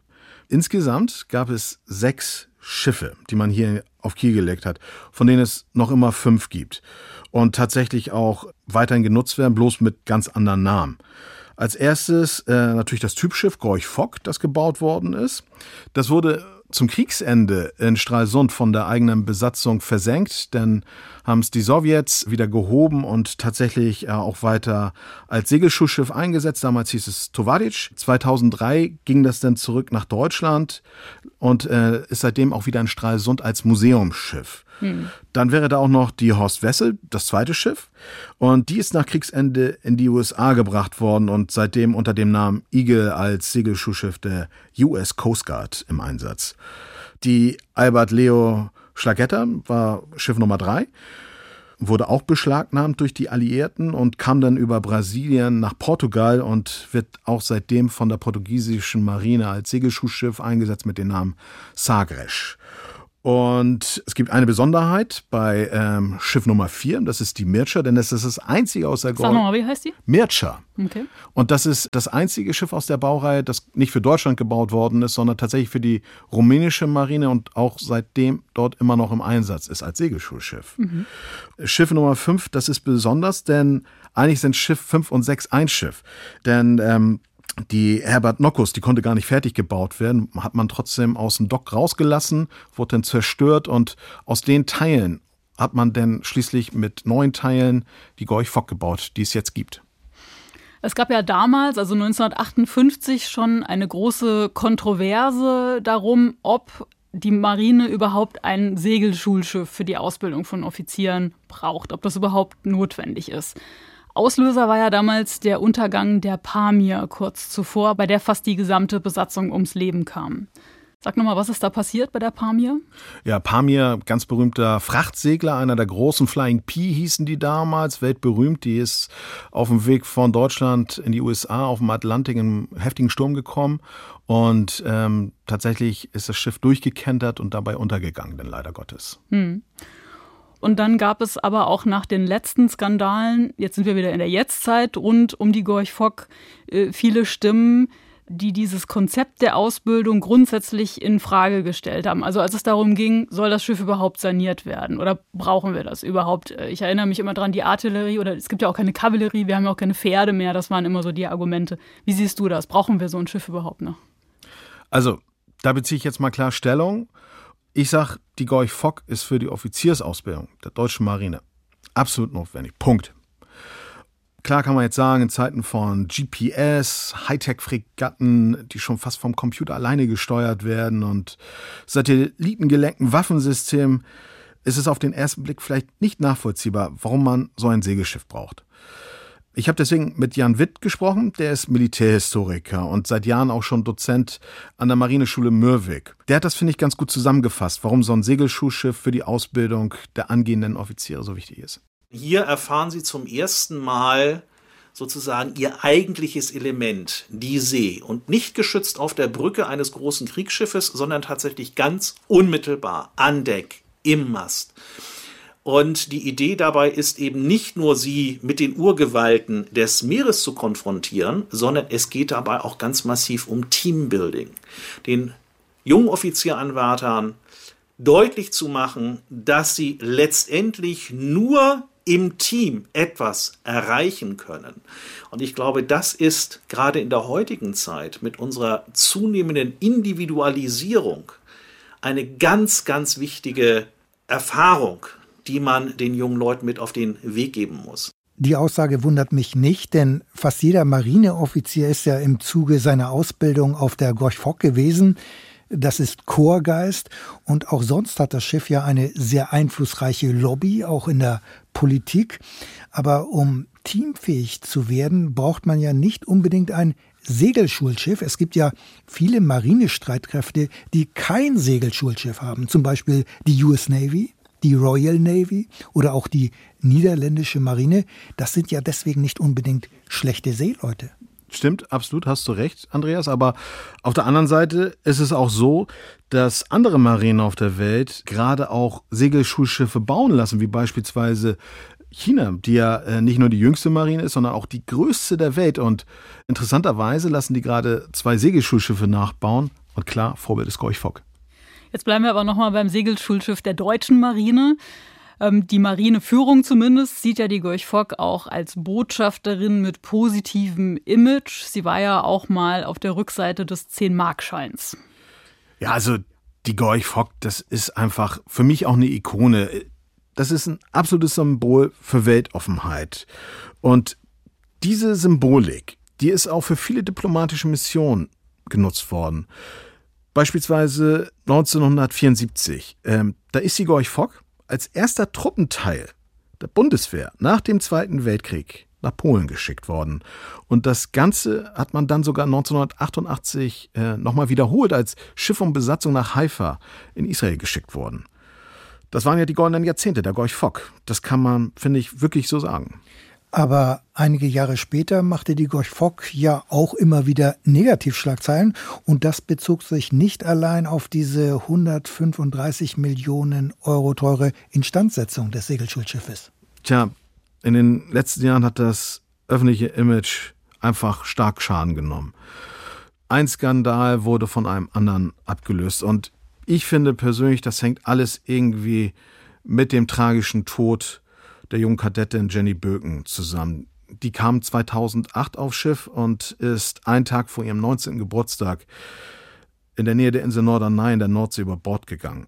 Insgesamt gab es sechs Schiffe, die man hier auf Kiel gelegt hat, von denen es noch immer fünf gibt und tatsächlich auch weiterhin genutzt werden, bloß mit ganz anderen Namen. Als erstes äh, natürlich das Typschiff Gorch Fock, das gebaut worden ist. Das wurde zum Kriegsende in Stralsund von der eigenen Besatzung versenkt, denn haben es die Sowjets wieder gehoben und tatsächlich äh, auch weiter als Segelschuhschiff eingesetzt. Damals hieß es Tovadic. 2003 ging das dann zurück nach Deutschland und äh, ist seitdem auch wieder in Stralsund als Museumsschiff. Hm. Dann wäre da auch noch die Horst Wessel, das zweite Schiff. Und die ist nach Kriegsende in die USA gebracht worden und seitdem unter dem Namen Eagle als Segelschuhschiff der US Coast Guard im Einsatz. Die Albert Leo Schlagetta war Schiff Nummer drei, wurde auch beschlagnahmt durch die Alliierten und kam dann über Brasilien nach Portugal und wird auch seitdem von der portugiesischen Marine als Segelschuhschiff eingesetzt mit dem Namen Sagres. Und es gibt eine Besonderheit bei ähm, Schiff Nummer 4, das ist die Mircha, denn das ist das einzige aus der Sag nochmal, wie heißt die? Mircha. Okay. Und das ist das einzige Schiff aus der Baureihe, das nicht für Deutschland gebaut worden ist, sondern tatsächlich für die rumänische Marine und auch seitdem dort immer noch im Einsatz ist als Segelschulschiff. Mhm. Schiff Nummer 5, das ist besonders, denn eigentlich sind Schiff 5 und 6 ein Schiff. Denn ähm, die Herbert Nockus, die konnte gar nicht fertig gebaut werden, hat man trotzdem aus dem Dock rausgelassen, wurde dann zerstört und aus den Teilen hat man dann schließlich mit neuen Teilen die Gorch Fock gebaut, die es jetzt gibt. Es gab ja damals, also 1958, schon eine große Kontroverse darum, ob die Marine überhaupt ein Segelschulschiff für die Ausbildung von Offizieren braucht, ob das überhaupt notwendig ist. Auslöser war ja damals der Untergang der Pamir kurz zuvor, bei der fast die gesamte Besatzung ums Leben kam. Sag nochmal, was ist da passiert bei der Pamir? Ja, Pamir, ganz berühmter Frachtsegler, einer der großen Flying P hießen die damals, weltberühmt. Die ist auf dem Weg von Deutschland in die USA auf dem Atlantik in einen heftigen Sturm gekommen und ähm, tatsächlich ist das Schiff durchgekentert und dabei untergegangen, denn leider Gottes. Hm. Und dann gab es aber auch nach den letzten Skandalen, jetzt sind wir wieder in der Jetztzeit, rund um die Gorch Fock, äh, viele Stimmen, die dieses Konzept der Ausbildung grundsätzlich in Frage gestellt haben. Also als es darum ging, soll das Schiff überhaupt saniert werden oder brauchen wir das überhaupt? Äh, ich erinnere mich immer dran, die Artillerie oder es gibt ja auch keine Kavallerie, wir haben ja auch keine Pferde mehr, das waren immer so die Argumente. Wie siehst du das? Brauchen wir so ein Schiff überhaupt noch? Also, da beziehe ich jetzt mal klar Stellung. Ich sage, die Gorch Fock ist für die Offiziersausbildung der deutschen Marine absolut notwendig. Punkt. Klar kann man jetzt sagen, in Zeiten von GPS, Hightech-Fregatten, die schon fast vom Computer alleine gesteuert werden und satellitengelenkten Waffensystemen, ist es auf den ersten Blick vielleicht nicht nachvollziehbar, warum man so ein Segelschiff braucht. Ich habe deswegen mit Jan Witt gesprochen, der ist Militärhistoriker und seit Jahren auch schon Dozent an der Marineschule Mürwik. Der hat das, finde ich, ganz gut zusammengefasst, warum so ein Segelschuhschiff für die Ausbildung der angehenden Offiziere so wichtig ist. Hier erfahren Sie zum ersten Mal sozusagen ihr eigentliches Element, die See, und nicht geschützt auf der Brücke eines großen Kriegsschiffes, sondern tatsächlich ganz unmittelbar an Deck, im Mast. Und die Idee dabei ist eben nicht nur, sie mit den Urgewalten des Meeres zu konfrontieren, sondern es geht dabei auch ganz massiv um Teambuilding. Den jungen Offizieranwärtern deutlich zu machen, dass sie letztendlich nur im Team etwas erreichen können. Und ich glaube, das ist gerade in der heutigen Zeit mit unserer zunehmenden Individualisierung eine ganz, ganz wichtige Erfahrung, die man den jungen Leuten mit auf den Weg geben muss. Die Aussage wundert mich nicht, denn fast jeder Marineoffizier ist ja im Zuge seiner Ausbildung auf der Gorch Fock gewesen. Das ist Chorgeist und auch sonst hat das Schiff ja eine sehr einflussreiche Lobby, auch in der Politik. Aber um teamfähig zu werden, braucht man ja nicht unbedingt ein Segelschulschiff. Es gibt ja viele Marinestreitkräfte, die kein Segelschulschiff haben, zum Beispiel die US Navy die Royal Navy oder auch die niederländische Marine, das sind ja deswegen nicht unbedingt schlechte Seeleute. Stimmt, absolut, hast du recht, Andreas. Aber auf der anderen Seite ist es auch so, dass andere Marinen auf der Welt gerade auch Segelschulschiffe bauen lassen, wie beispielsweise China, die ja äh, nicht nur die jüngste Marine ist, sondern auch die größte der Welt. Und interessanterweise lassen die gerade zwei Segelschulschiffe nachbauen. Und klar, Vorbild ist Gorch Fock. Jetzt bleiben wir aber nochmal beim Segelschulschiff der deutschen Marine. Ähm, die Marineführung zumindest sieht ja die Gorch Fock auch als Botschafterin mit positivem Image. Sie war ja auch mal auf der Rückseite des 10-Markscheins. Ja, also die Gorch Fock, das ist einfach für mich auch eine Ikone. Das ist ein absolutes Symbol für Weltoffenheit. Und diese Symbolik, die ist auch für viele diplomatische Missionen genutzt worden. Beispielsweise 1974. Ähm, da ist Gorch Fock als erster Truppenteil der Bundeswehr nach dem Zweiten Weltkrieg nach Polen geschickt worden. Und das Ganze hat man dann sogar 1988 äh, nochmal wiederholt als Schiff und Besatzung nach Haifa in Israel geschickt worden. Das waren ja die goldenen Jahrzehnte der Gorch Fock. Das kann man, finde ich, wirklich so sagen. Aber einige Jahre später machte die Gorch Fock ja auch immer wieder Negativschlagzeilen und das bezog sich nicht allein auf diese 135 Millionen Euro teure Instandsetzung des Segelschutzschiffes. Tja, in den letzten Jahren hat das öffentliche Image einfach stark Schaden genommen. Ein Skandal wurde von einem anderen abgelöst und ich finde persönlich, das hängt alles irgendwie mit dem tragischen Tod der jungen Kadettin Jenny Böken zusammen. Die kam 2008 aufs Schiff und ist einen Tag vor ihrem 19. Geburtstag in der Nähe der Insel Norderney in der Nordsee über Bord gegangen.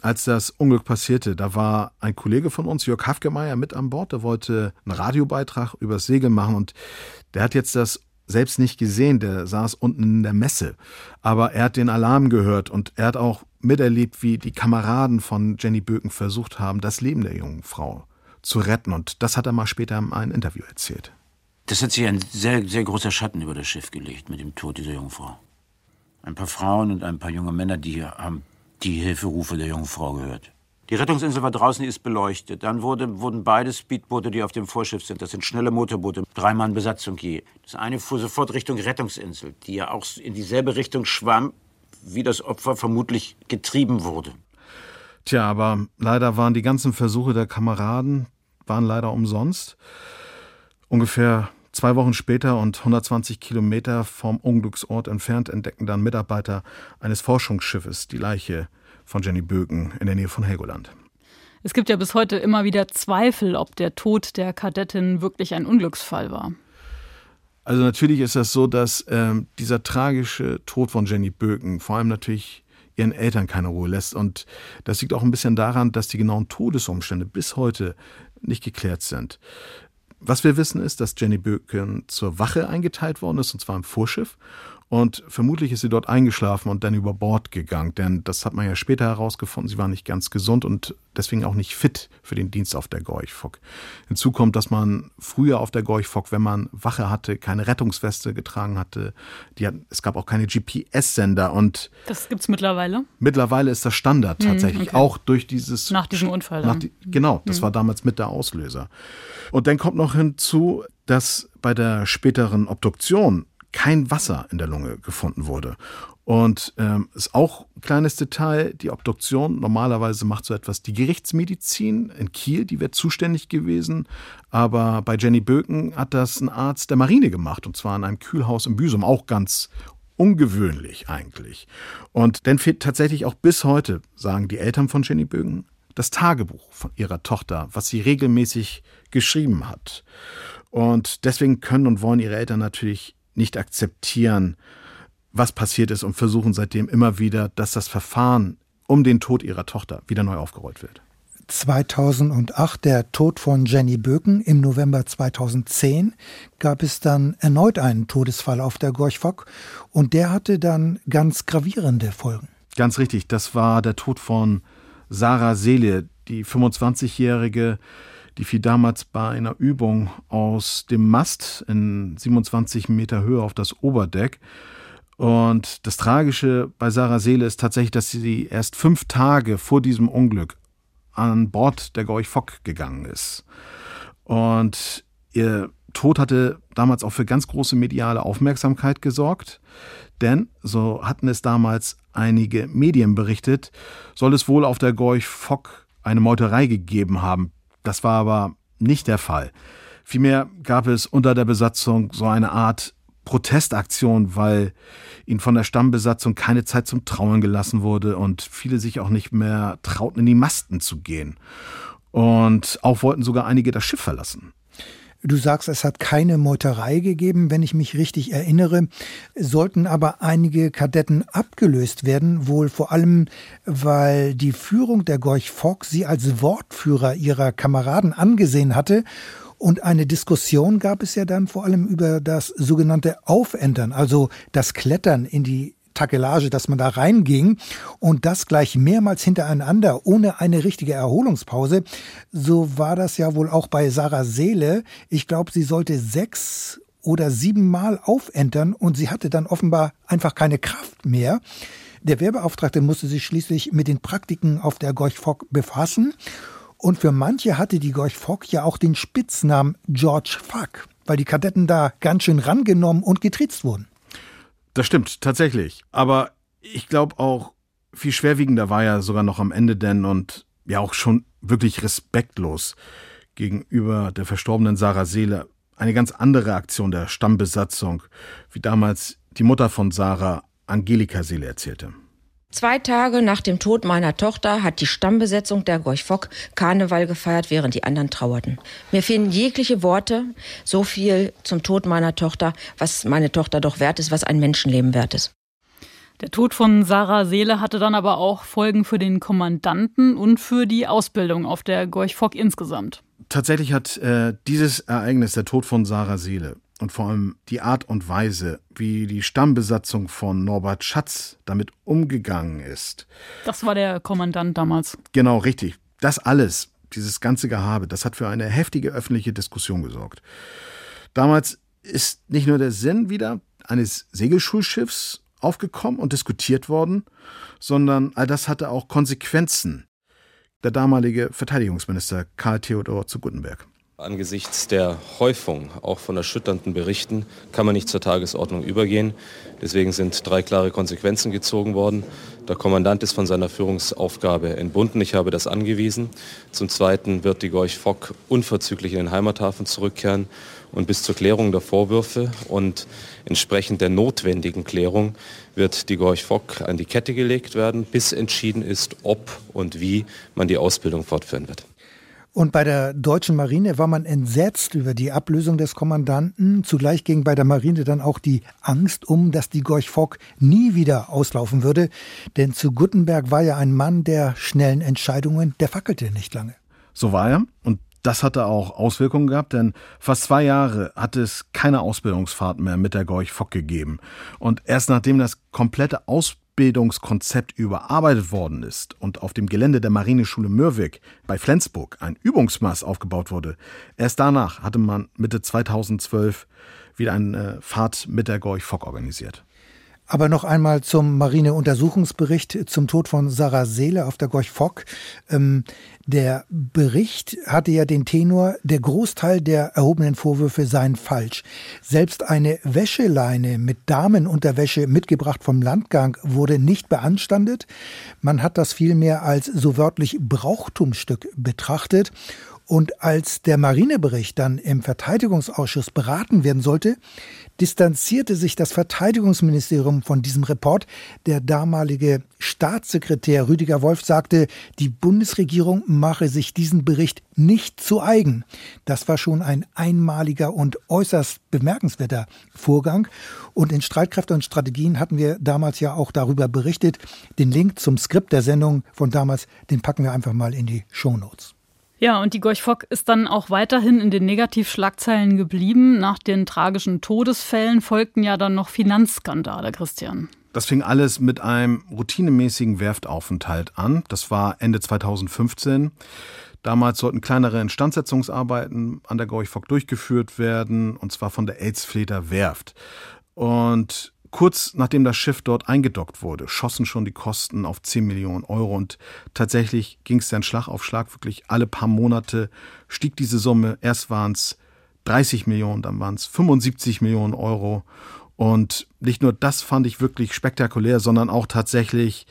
Als das Unglück passierte, da war ein Kollege von uns, Jörg Hafgemeyer, mit an Bord. Der wollte einen Radiobeitrag übers Segel machen und der hat jetzt das selbst nicht gesehen. Der saß unten in der Messe. Aber er hat den Alarm gehört und er hat auch miterlebt, wie die Kameraden von Jenny Böken versucht haben, das Leben der jungen Frau zu retten. Und das hat er mal später in einem Interview erzählt. Das hat sich ein sehr, sehr großer Schatten über das Schiff gelegt mit dem Tod dieser jungen Frau. Ein paar Frauen und ein paar junge Männer, die haben die Hilferufe der jungen Frau gehört. Die Rettungsinsel war draußen, ist beleuchtet. Dann wurde, wurden beide Speedboote, die auf dem Vorschiff sind, das sind schnelle Motorboote, drei Mann Besatzung je. Das eine fuhr sofort Richtung Rettungsinsel, die ja auch in dieselbe Richtung schwamm, wie das Opfer vermutlich getrieben wurde. Tja, aber leider waren die ganzen Versuche der Kameraden, waren leider umsonst. Ungefähr zwei Wochen später und 120 Kilometer vom Unglücksort entfernt entdeckten dann Mitarbeiter eines Forschungsschiffes die Leiche von Jenny Böken in der Nähe von Helgoland. Es gibt ja bis heute immer wieder Zweifel, ob der Tod der Kadettin wirklich ein Unglücksfall war. Also natürlich ist das so, dass äh, dieser tragische Tod von Jenny Böken vor allem natürlich ihren Eltern keine Ruhe lässt. Und das liegt auch ein bisschen daran, dass die genauen Todesumstände bis heute nicht geklärt sind. Was wir wissen ist, dass Jenny Böken zur Wache eingeteilt worden ist, und zwar im Vorschiff. Und vermutlich ist sie dort eingeschlafen und dann über Bord gegangen, denn das hat man ja später herausgefunden. Sie war nicht ganz gesund und deswegen auch nicht fit für den Dienst auf der Gorchfock. Hinzu kommt, dass man früher auf der Gorchfock, wenn man Wache hatte, keine Rettungsweste getragen hatte. Hat, es gab auch keine GPS-Sender und. Das gibt's mittlerweile? Mittlerweile ist das Standard hm, tatsächlich, okay. auch durch dieses. Nach diesem Unfall. Nach die, genau, das mhm. war damals mit der Auslöser. Und dann kommt noch hinzu, dass bei der späteren Obduktion kein Wasser in der Lunge gefunden wurde. Und ähm, ist auch ein kleines Detail, die Obduktion. Normalerweise macht so etwas die Gerichtsmedizin in Kiel, die wäre zuständig gewesen. Aber bei Jenny Böken hat das ein Arzt der Marine gemacht, und zwar in einem Kühlhaus in Büsum, auch ganz ungewöhnlich eigentlich. Und dann fehlt tatsächlich auch bis heute, sagen die Eltern von Jenny Böken, das Tagebuch von ihrer Tochter, was sie regelmäßig geschrieben hat. Und deswegen können und wollen ihre Eltern natürlich nicht akzeptieren, was passiert ist und versuchen seitdem immer wieder, dass das Verfahren um den Tod ihrer Tochter wieder neu aufgerollt wird. 2008 der Tod von Jenny Böken. Im November 2010 gab es dann erneut einen Todesfall auf der Gorchfock und der hatte dann ganz gravierende Folgen. Ganz richtig, das war der Tod von Sarah Seele, die 25-jährige die fiel damals bei einer Übung aus dem Mast in 27 Meter Höhe auf das Oberdeck. Und das Tragische bei Sarah Seele ist tatsächlich, dass sie erst fünf Tage vor diesem Unglück an Bord der Gorch Fock gegangen ist. Und ihr Tod hatte damals auch für ganz große mediale Aufmerksamkeit gesorgt. Denn, so hatten es damals einige Medien berichtet, soll es wohl auf der Gorch Fock eine Meuterei gegeben haben, das war aber nicht der Fall. Vielmehr gab es unter der Besatzung so eine Art Protestaktion, weil ihnen von der Stammbesatzung keine Zeit zum Trauen gelassen wurde und viele sich auch nicht mehr trauten, in die Masten zu gehen. Und auch wollten sogar einige das Schiff verlassen. Du sagst, es hat keine Meuterei gegeben, wenn ich mich richtig erinnere. Sollten aber einige Kadetten abgelöst werden, wohl vor allem, weil die Führung der Gorch Fock sie als Wortführer ihrer Kameraden angesehen hatte und eine Diskussion gab es ja dann vor allem über das sogenannte Aufentern, also das Klettern in die Takelage, dass man da reinging und das gleich mehrmals hintereinander ohne eine richtige Erholungspause. So war das ja wohl auch bei Sarah Seele. Ich glaube, sie sollte sechs oder siebenmal aufentern und sie hatte dann offenbar einfach keine Kraft mehr. Der Wehrbeauftragte musste sich schließlich mit den Praktiken auf der Gorch Fock befassen. Und für manche hatte die Gorch Fock ja auch den Spitznamen George Fuck, weil die Kadetten da ganz schön rangenommen und getriezt wurden. Das stimmt, tatsächlich. Aber ich glaube auch, viel schwerwiegender war ja sogar noch am Ende denn und ja auch schon wirklich respektlos gegenüber der verstorbenen Sarah Seele eine ganz andere Aktion der Stammbesatzung, wie damals die Mutter von Sarah, Angelika Seele, erzählte. Zwei Tage nach dem Tod meiner Tochter hat die Stammbesetzung der Gorch-Fock Karneval gefeiert, während die anderen trauerten. Mir fehlen jegliche Worte, so viel zum Tod meiner Tochter, was meine Tochter doch wert ist, was ein Menschenleben wert ist. Der Tod von Sarah Seele hatte dann aber auch Folgen für den Kommandanten und für die Ausbildung auf der Gorch-Fock insgesamt. Tatsächlich hat äh, dieses Ereignis, der Tod von Sarah Seele, und vor allem die Art und Weise, wie die Stammbesatzung von Norbert Schatz damit umgegangen ist. Das war der Kommandant damals. Genau, richtig. Das alles, dieses ganze Gehabe, das hat für eine heftige öffentliche Diskussion gesorgt. Damals ist nicht nur der Sinn wieder eines Segelschulschiffs aufgekommen und diskutiert worden, sondern all das hatte auch Konsequenzen. Der damalige Verteidigungsminister Karl Theodor zu Guttenberg. Angesichts der Häufung auch von erschütternden Berichten kann man nicht zur Tagesordnung übergehen. Deswegen sind drei klare Konsequenzen gezogen worden. Der Kommandant ist von seiner Führungsaufgabe entbunden. Ich habe das angewiesen. Zum Zweiten wird die Gorch Fock unverzüglich in den Heimathafen zurückkehren und bis zur Klärung der Vorwürfe und entsprechend der notwendigen Klärung wird die Gorch Fock an die Kette gelegt werden, bis entschieden ist, ob und wie man die Ausbildung fortführen wird. Und bei der deutschen Marine war man entsetzt über die Ablösung des Kommandanten. Zugleich ging bei der Marine dann auch die Angst um, dass die Gorch Fock nie wieder auslaufen würde. Denn zu Guttenberg war ja ein Mann der schnellen Entscheidungen, der fackelte nicht lange. So war er. Und das hatte auch Auswirkungen gehabt, denn fast zwei Jahre hat es keine Ausbildungsfahrt mehr mit der Gorch Fock gegeben. Und erst nachdem das komplette Ausbildungsfahrt Ausbildungskonzept überarbeitet worden ist und auf dem Gelände der Marineschule Mürwik bei Flensburg ein Übungsmaß aufgebaut wurde, erst danach hatte man Mitte 2012 wieder eine Fahrt mit der Gorch Fock organisiert. Aber noch einmal zum Marineuntersuchungsbericht zum Tod von Sarah Seele auf der Gorch Fock. Ähm, der Bericht hatte ja den Tenor, der Großteil der erhobenen Vorwürfe seien falsch. Selbst eine Wäscheleine mit Damenunterwäsche mitgebracht vom Landgang wurde nicht beanstandet. Man hat das vielmehr als so wörtlich Brauchtumstück betrachtet. Und als der Marinebericht dann im Verteidigungsausschuss beraten werden sollte, distanzierte sich das Verteidigungsministerium von diesem Report. Der damalige Staatssekretär Rüdiger Wolf sagte, die Bundesregierung mache sich diesen Bericht nicht zu eigen. Das war schon ein einmaliger und äußerst bemerkenswerter Vorgang. Und in Streitkräfte und Strategien hatten wir damals ja auch darüber berichtet. Den Link zum Skript der Sendung von damals, den packen wir einfach mal in die Shownotes. Ja, und die Gorch Fock ist dann auch weiterhin in den Negativschlagzeilen geblieben. Nach den tragischen Todesfällen folgten ja dann noch Finanzskandale, Christian. Das fing alles mit einem routinemäßigen Werftaufenthalt an. Das war Ende 2015. Damals sollten kleinere Instandsetzungsarbeiten an der Gorch Fock durchgeführt werden, und zwar von der Elzfleder Werft. Und Kurz nachdem das Schiff dort eingedockt wurde, schossen schon die Kosten auf 10 Millionen Euro und tatsächlich ging es dann Schlag auf Schlag, wirklich alle paar Monate stieg diese Summe. Erst waren es 30 Millionen, dann waren es 75 Millionen Euro. Und nicht nur das fand ich wirklich spektakulär, sondern auch tatsächlich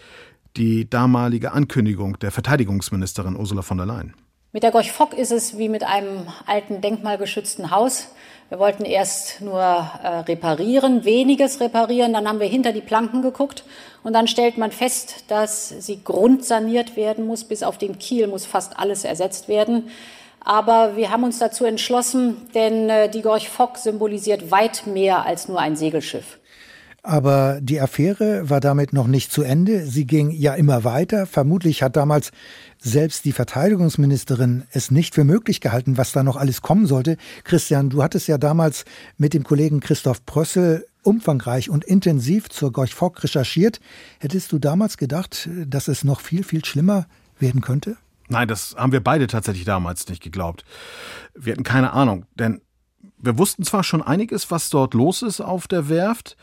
die damalige Ankündigung der Verteidigungsministerin Ursula von der Leyen. Mit der Gorch Fock ist es wie mit einem alten denkmalgeschützten Haus. Wir wollten erst nur äh, reparieren, weniges reparieren, dann haben wir hinter die Planken geguckt und dann stellt man fest, dass sie grundsaniert werden muss. Bis auf den Kiel muss fast alles ersetzt werden. Aber wir haben uns dazu entschlossen, denn äh, die Gorch Fock symbolisiert weit mehr als nur ein Segelschiff. Aber die Affäre war damit noch nicht zu Ende. Sie ging ja immer weiter. Vermutlich hat damals selbst die Verteidigungsministerin es nicht für möglich gehalten, was da noch alles kommen sollte. Christian, du hattest ja damals mit dem Kollegen Christoph Prössel umfangreich und intensiv zur Gorch Fock recherchiert. Hättest du damals gedacht, dass es noch viel, viel schlimmer werden könnte? Nein, das haben wir beide tatsächlich damals nicht geglaubt. Wir hatten keine Ahnung, denn wir wussten zwar schon einiges, was dort los ist auf der Werft,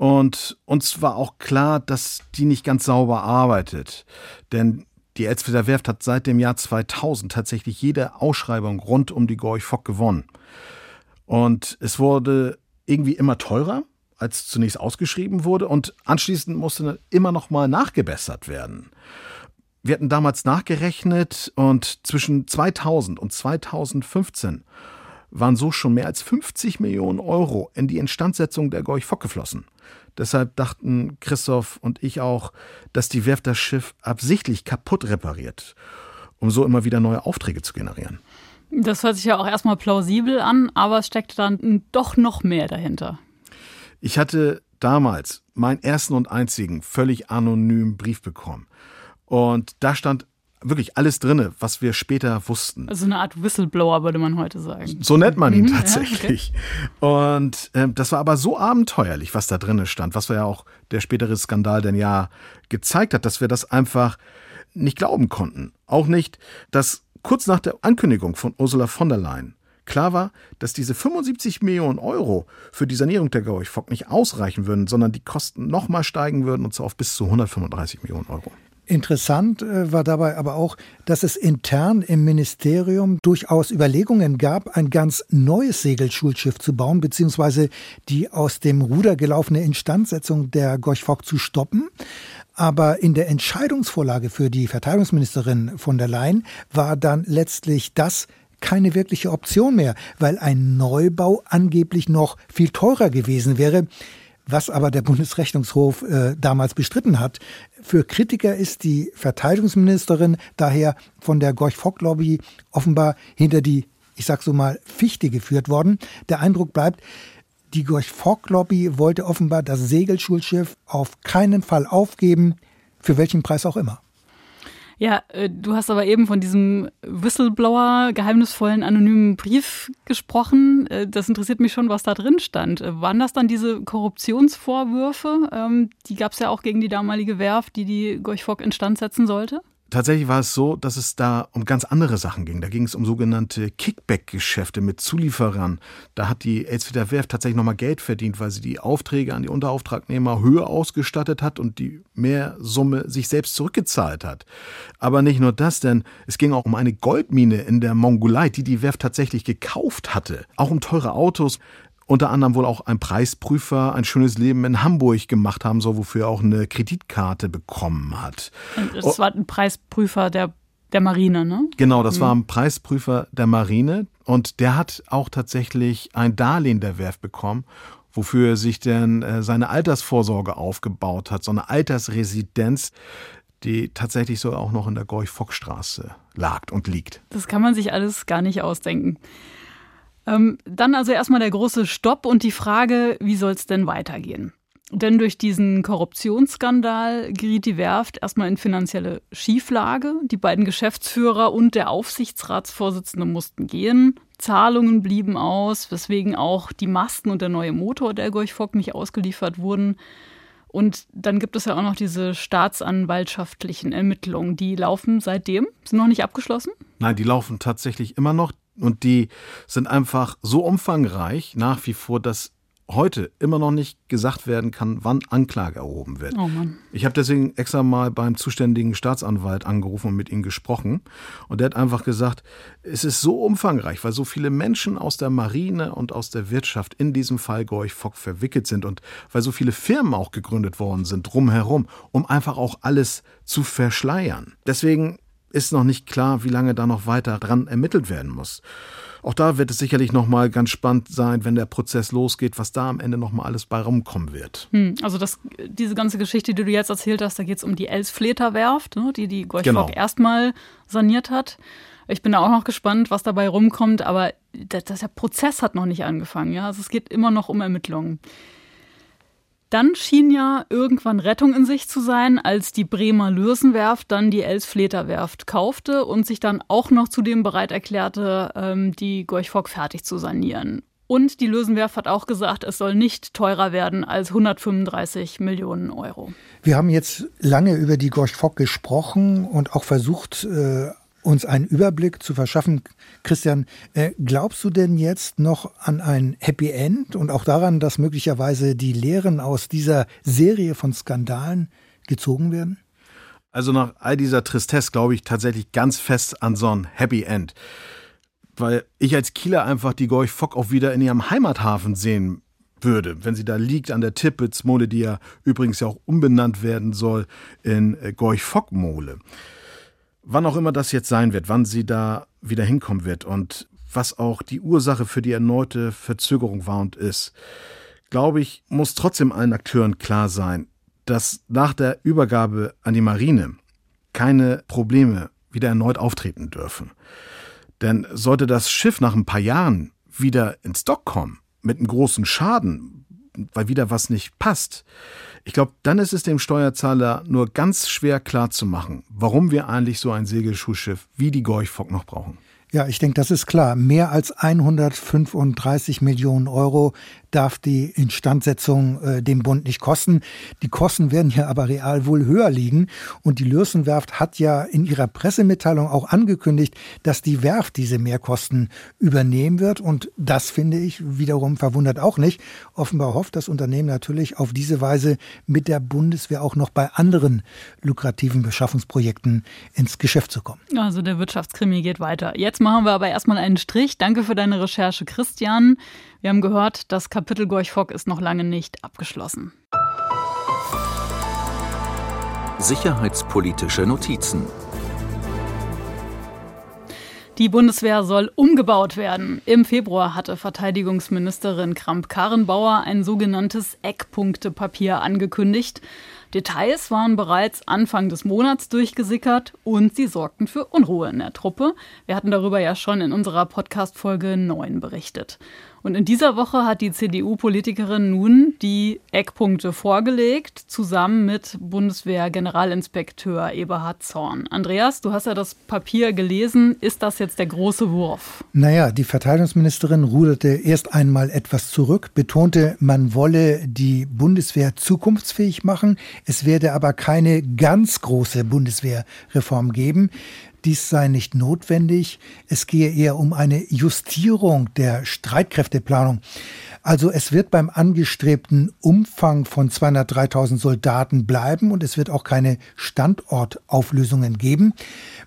und uns war auch klar, dass die nicht ganz sauber arbeitet. Denn die Elsfelder Werft hat seit dem Jahr 2000 tatsächlich jede Ausschreibung rund um die Gorch Fock gewonnen. Und es wurde irgendwie immer teurer, als zunächst ausgeschrieben wurde. Und anschließend musste immer noch mal nachgebessert werden. Wir hatten damals nachgerechnet und zwischen 2000 und 2015 waren so schon mehr als 50 Millionen Euro in die Instandsetzung der Gorch Fock geflossen. Deshalb dachten Christoph und ich auch, dass die Werft das Schiff absichtlich kaputt repariert, um so immer wieder neue Aufträge zu generieren. Das hört sich ja auch erstmal plausibel an, aber es steckt dann doch noch mehr dahinter. Ich hatte damals meinen ersten und einzigen völlig anonymen Brief bekommen. Und da stand wirklich alles drinne, was wir später wussten. Also eine Art Whistleblower würde man heute sagen. So nennt man ihn mhm, tatsächlich. Ja, okay. Und äh, das war aber so abenteuerlich, was da drinne stand, was wir ja auch der spätere Skandal denn ja gezeigt hat, dass wir das einfach nicht glauben konnten. Auch nicht, dass kurz nach der Ankündigung von Ursula von der Leyen klar war, dass diese 75 Millionen Euro für die Sanierung der Gorch Fock nicht ausreichen würden, sondern die Kosten nochmal steigen würden und zwar auf bis zu 135 Millionen Euro. Interessant äh, war dabei aber auch, dass es intern im Ministerium durchaus Überlegungen gab, ein ganz neues Segelschulschiff zu bauen, beziehungsweise die aus dem Ruder gelaufene Instandsetzung der Gorch Fock zu stoppen. Aber in der Entscheidungsvorlage für die Verteidigungsministerin von der Leyen war dann letztlich das keine wirkliche Option mehr, weil ein Neubau angeblich noch viel teurer gewesen wäre was aber der Bundesrechnungshof äh, damals bestritten hat. Für Kritiker ist die Verteidigungsministerin daher von der Gorch-Fock-Lobby offenbar hinter die, ich sag so mal, Fichte geführt worden. Der Eindruck bleibt, die Gorch-Fock-Lobby wollte offenbar das Segelschulschiff auf keinen Fall aufgeben, für welchen Preis auch immer. Ja, äh, du hast aber eben von diesem Whistleblower, geheimnisvollen, anonymen Brief gesprochen. Äh, das interessiert mich schon, was da drin stand. Äh, waren das dann diese Korruptionsvorwürfe? Ähm, die gab es ja auch gegen die damalige Werft, die die Gorch Fock instand setzen sollte? Tatsächlich war es so, dass es da um ganz andere Sachen ging. Da ging es um sogenannte Kickback-Geschäfte mit Zulieferern. Da hat die Elsfeder Werft tatsächlich nochmal Geld verdient, weil sie die Aufträge an die Unterauftragnehmer höher ausgestattet hat und die Mehrsumme sich selbst zurückgezahlt hat. Aber nicht nur das, denn es ging auch um eine Goldmine in der Mongolei, die die Werft tatsächlich gekauft hatte. Auch um teure Autos unter anderem wohl auch ein Preisprüfer ein schönes Leben in Hamburg gemacht haben soll, wofür er auch eine Kreditkarte bekommen hat. Das war ein Preisprüfer der, der Marine, ne? Genau, das mhm. war ein Preisprüfer der Marine und der hat auch tatsächlich ein Darlehen der Werft bekommen wofür er sich denn äh, seine Altersvorsorge aufgebaut hat, so eine Altersresidenz, die tatsächlich so auch noch in der Gorch-Fock-Straße lag und liegt. Das kann man sich alles gar nicht ausdenken. Ähm, dann also erstmal der große Stopp und die Frage, wie soll es denn weitergehen? Denn durch diesen Korruptionsskandal geriet die Werft erstmal in finanzielle Schieflage. Die beiden Geschäftsführer und der Aufsichtsratsvorsitzende mussten gehen. Zahlungen blieben aus, weswegen auch die Masten und der neue Motor der Gorch Fock nicht ausgeliefert wurden. Und dann gibt es ja auch noch diese staatsanwaltschaftlichen Ermittlungen. Die laufen seitdem, sind noch nicht abgeschlossen? Nein, die laufen tatsächlich immer noch. Und die sind einfach so umfangreich nach wie vor, dass heute immer noch nicht gesagt werden kann, wann Anklage erhoben wird. Oh ich habe deswegen extra mal beim zuständigen Staatsanwalt angerufen und mit ihm gesprochen. Und der hat einfach gesagt, es ist so umfangreich, weil so viele Menschen aus der Marine und aus der Wirtschaft in diesem Fall Gorch Fock verwickelt sind und weil so viele Firmen auch gegründet worden sind drumherum, um einfach auch alles zu verschleiern. Deswegen ist noch nicht klar, wie lange da noch weiter dran ermittelt werden muss. Auch da wird es sicherlich noch mal ganz spannend sein, wenn der Prozess losgeht, was da am Ende noch mal alles bei rumkommen wird. Hm, also das, diese ganze Geschichte, die du jetzt erzählt hast, da geht es um die Elsfleter-Werft, ne, die die Gorch genau. erstmal saniert hat. Ich bin da auch noch gespannt, was dabei rumkommt, aber das, der Prozess hat noch nicht angefangen. Ja? Also es geht immer noch um Ermittlungen. Dann schien ja irgendwann Rettung in sich zu sein, als die Bremer Lürsenwerft dann die Elsfleter Werft kaufte und sich dann auch noch zudem bereit erklärte, ähm, die Gorch-Fock fertig zu sanieren. Und die Lösenwerft hat auch gesagt, es soll nicht teurer werden als 135 Millionen Euro. Wir haben jetzt lange über die Gorch Fock gesprochen und auch versucht, äh, uns einen Überblick zu verschaffen. Christian, äh, glaubst du denn jetzt noch an ein Happy End und auch daran, dass möglicherweise die Lehren aus dieser Serie von Skandalen gezogen werden? Also nach all dieser Tristesse glaube ich tatsächlich ganz fest an so ein Happy End. Weil ich als Kieler einfach die Gorch Fock auch wieder in ihrem Heimathafen sehen würde, wenn sie da liegt an der Tippitzmole, die ja übrigens ja auch umbenannt werden soll in äh, Gorch Fock Mole wann auch immer das jetzt sein wird, wann sie da wieder hinkommen wird und was auch die Ursache für die erneute Verzögerung war und ist, glaube ich, muss trotzdem allen Akteuren klar sein, dass nach der Übergabe an die Marine keine Probleme wieder erneut auftreten dürfen. Denn sollte das Schiff nach ein paar Jahren wieder ins Dock kommen, mit einem großen Schaden, weil wieder was nicht passt, ich glaube, dann ist es dem Steuerzahler nur ganz schwer klarzumachen, warum wir eigentlich so ein Segelschussschiff wie die Gorch-Fock noch brauchen. Ja, ich denke, das ist klar. Mehr als 135 Millionen Euro darf die Instandsetzung äh, dem Bund nicht kosten. Die Kosten werden ja aber real wohl höher liegen. Und die Lürsenwerft hat ja in ihrer Pressemitteilung auch angekündigt, dass die Werft diese Mehrkosten übernehmen wird. Und das finde ich wiederum verwundert auch nicht. Offenbar hofft das Unternehmen natürlich auf diese Weise mit der Bundeswehr auch noch bei anderen lukrativen Beschaffungsprojekten ins Geschäft zu kommen. Also der Wirtschaftskrimi geht weiter. Jetzt machen wir aber erstmal einen Strich. Danke für deine Recherche, Christian. Wir haben gehört, das Kapitel Gorch Fock ist noch lange nicht abgeschlossen. Sicherheitspolitische Notizen. Die Bundeswehr soll umgebaut werden. Im Februar hatte Verteidigungsministerin Kramp-Karrenbauer ein sogenanntes Eckpunktepapier angekündigt. Details waren bereits Anfang des Monats durchgesickert und sie sorgten für Unruhe in der Truppe. Wir hatten darüber ja schon in unserer Podcast-Folge 9 berichtet. Und in dieser Woche hat die CDU-Politikerin nun die Eckpunkte vorgelegt, zusammen mit Bundeswehr-Generalinspekteur Eberhard Zorn. Andreas, du hast ja das Papier gelesen. Ist das jetzt der große Wurf? Naja, die Verteidigungsministerin ruderte erst einmal etwas zurück, betonte, man wolle die Bundeswehr zukunftsfähig machen. Es werde aber keine ganz große Bundeswehrreform geben. Dies sei nicht notwendig. Es gehe eher um eine Justierung der Streitkräfteplanung. Also es wird beim angestrebten Umfang von 203.000 Soldaten bleiben und es wird auch keine Standortauflösungen geben.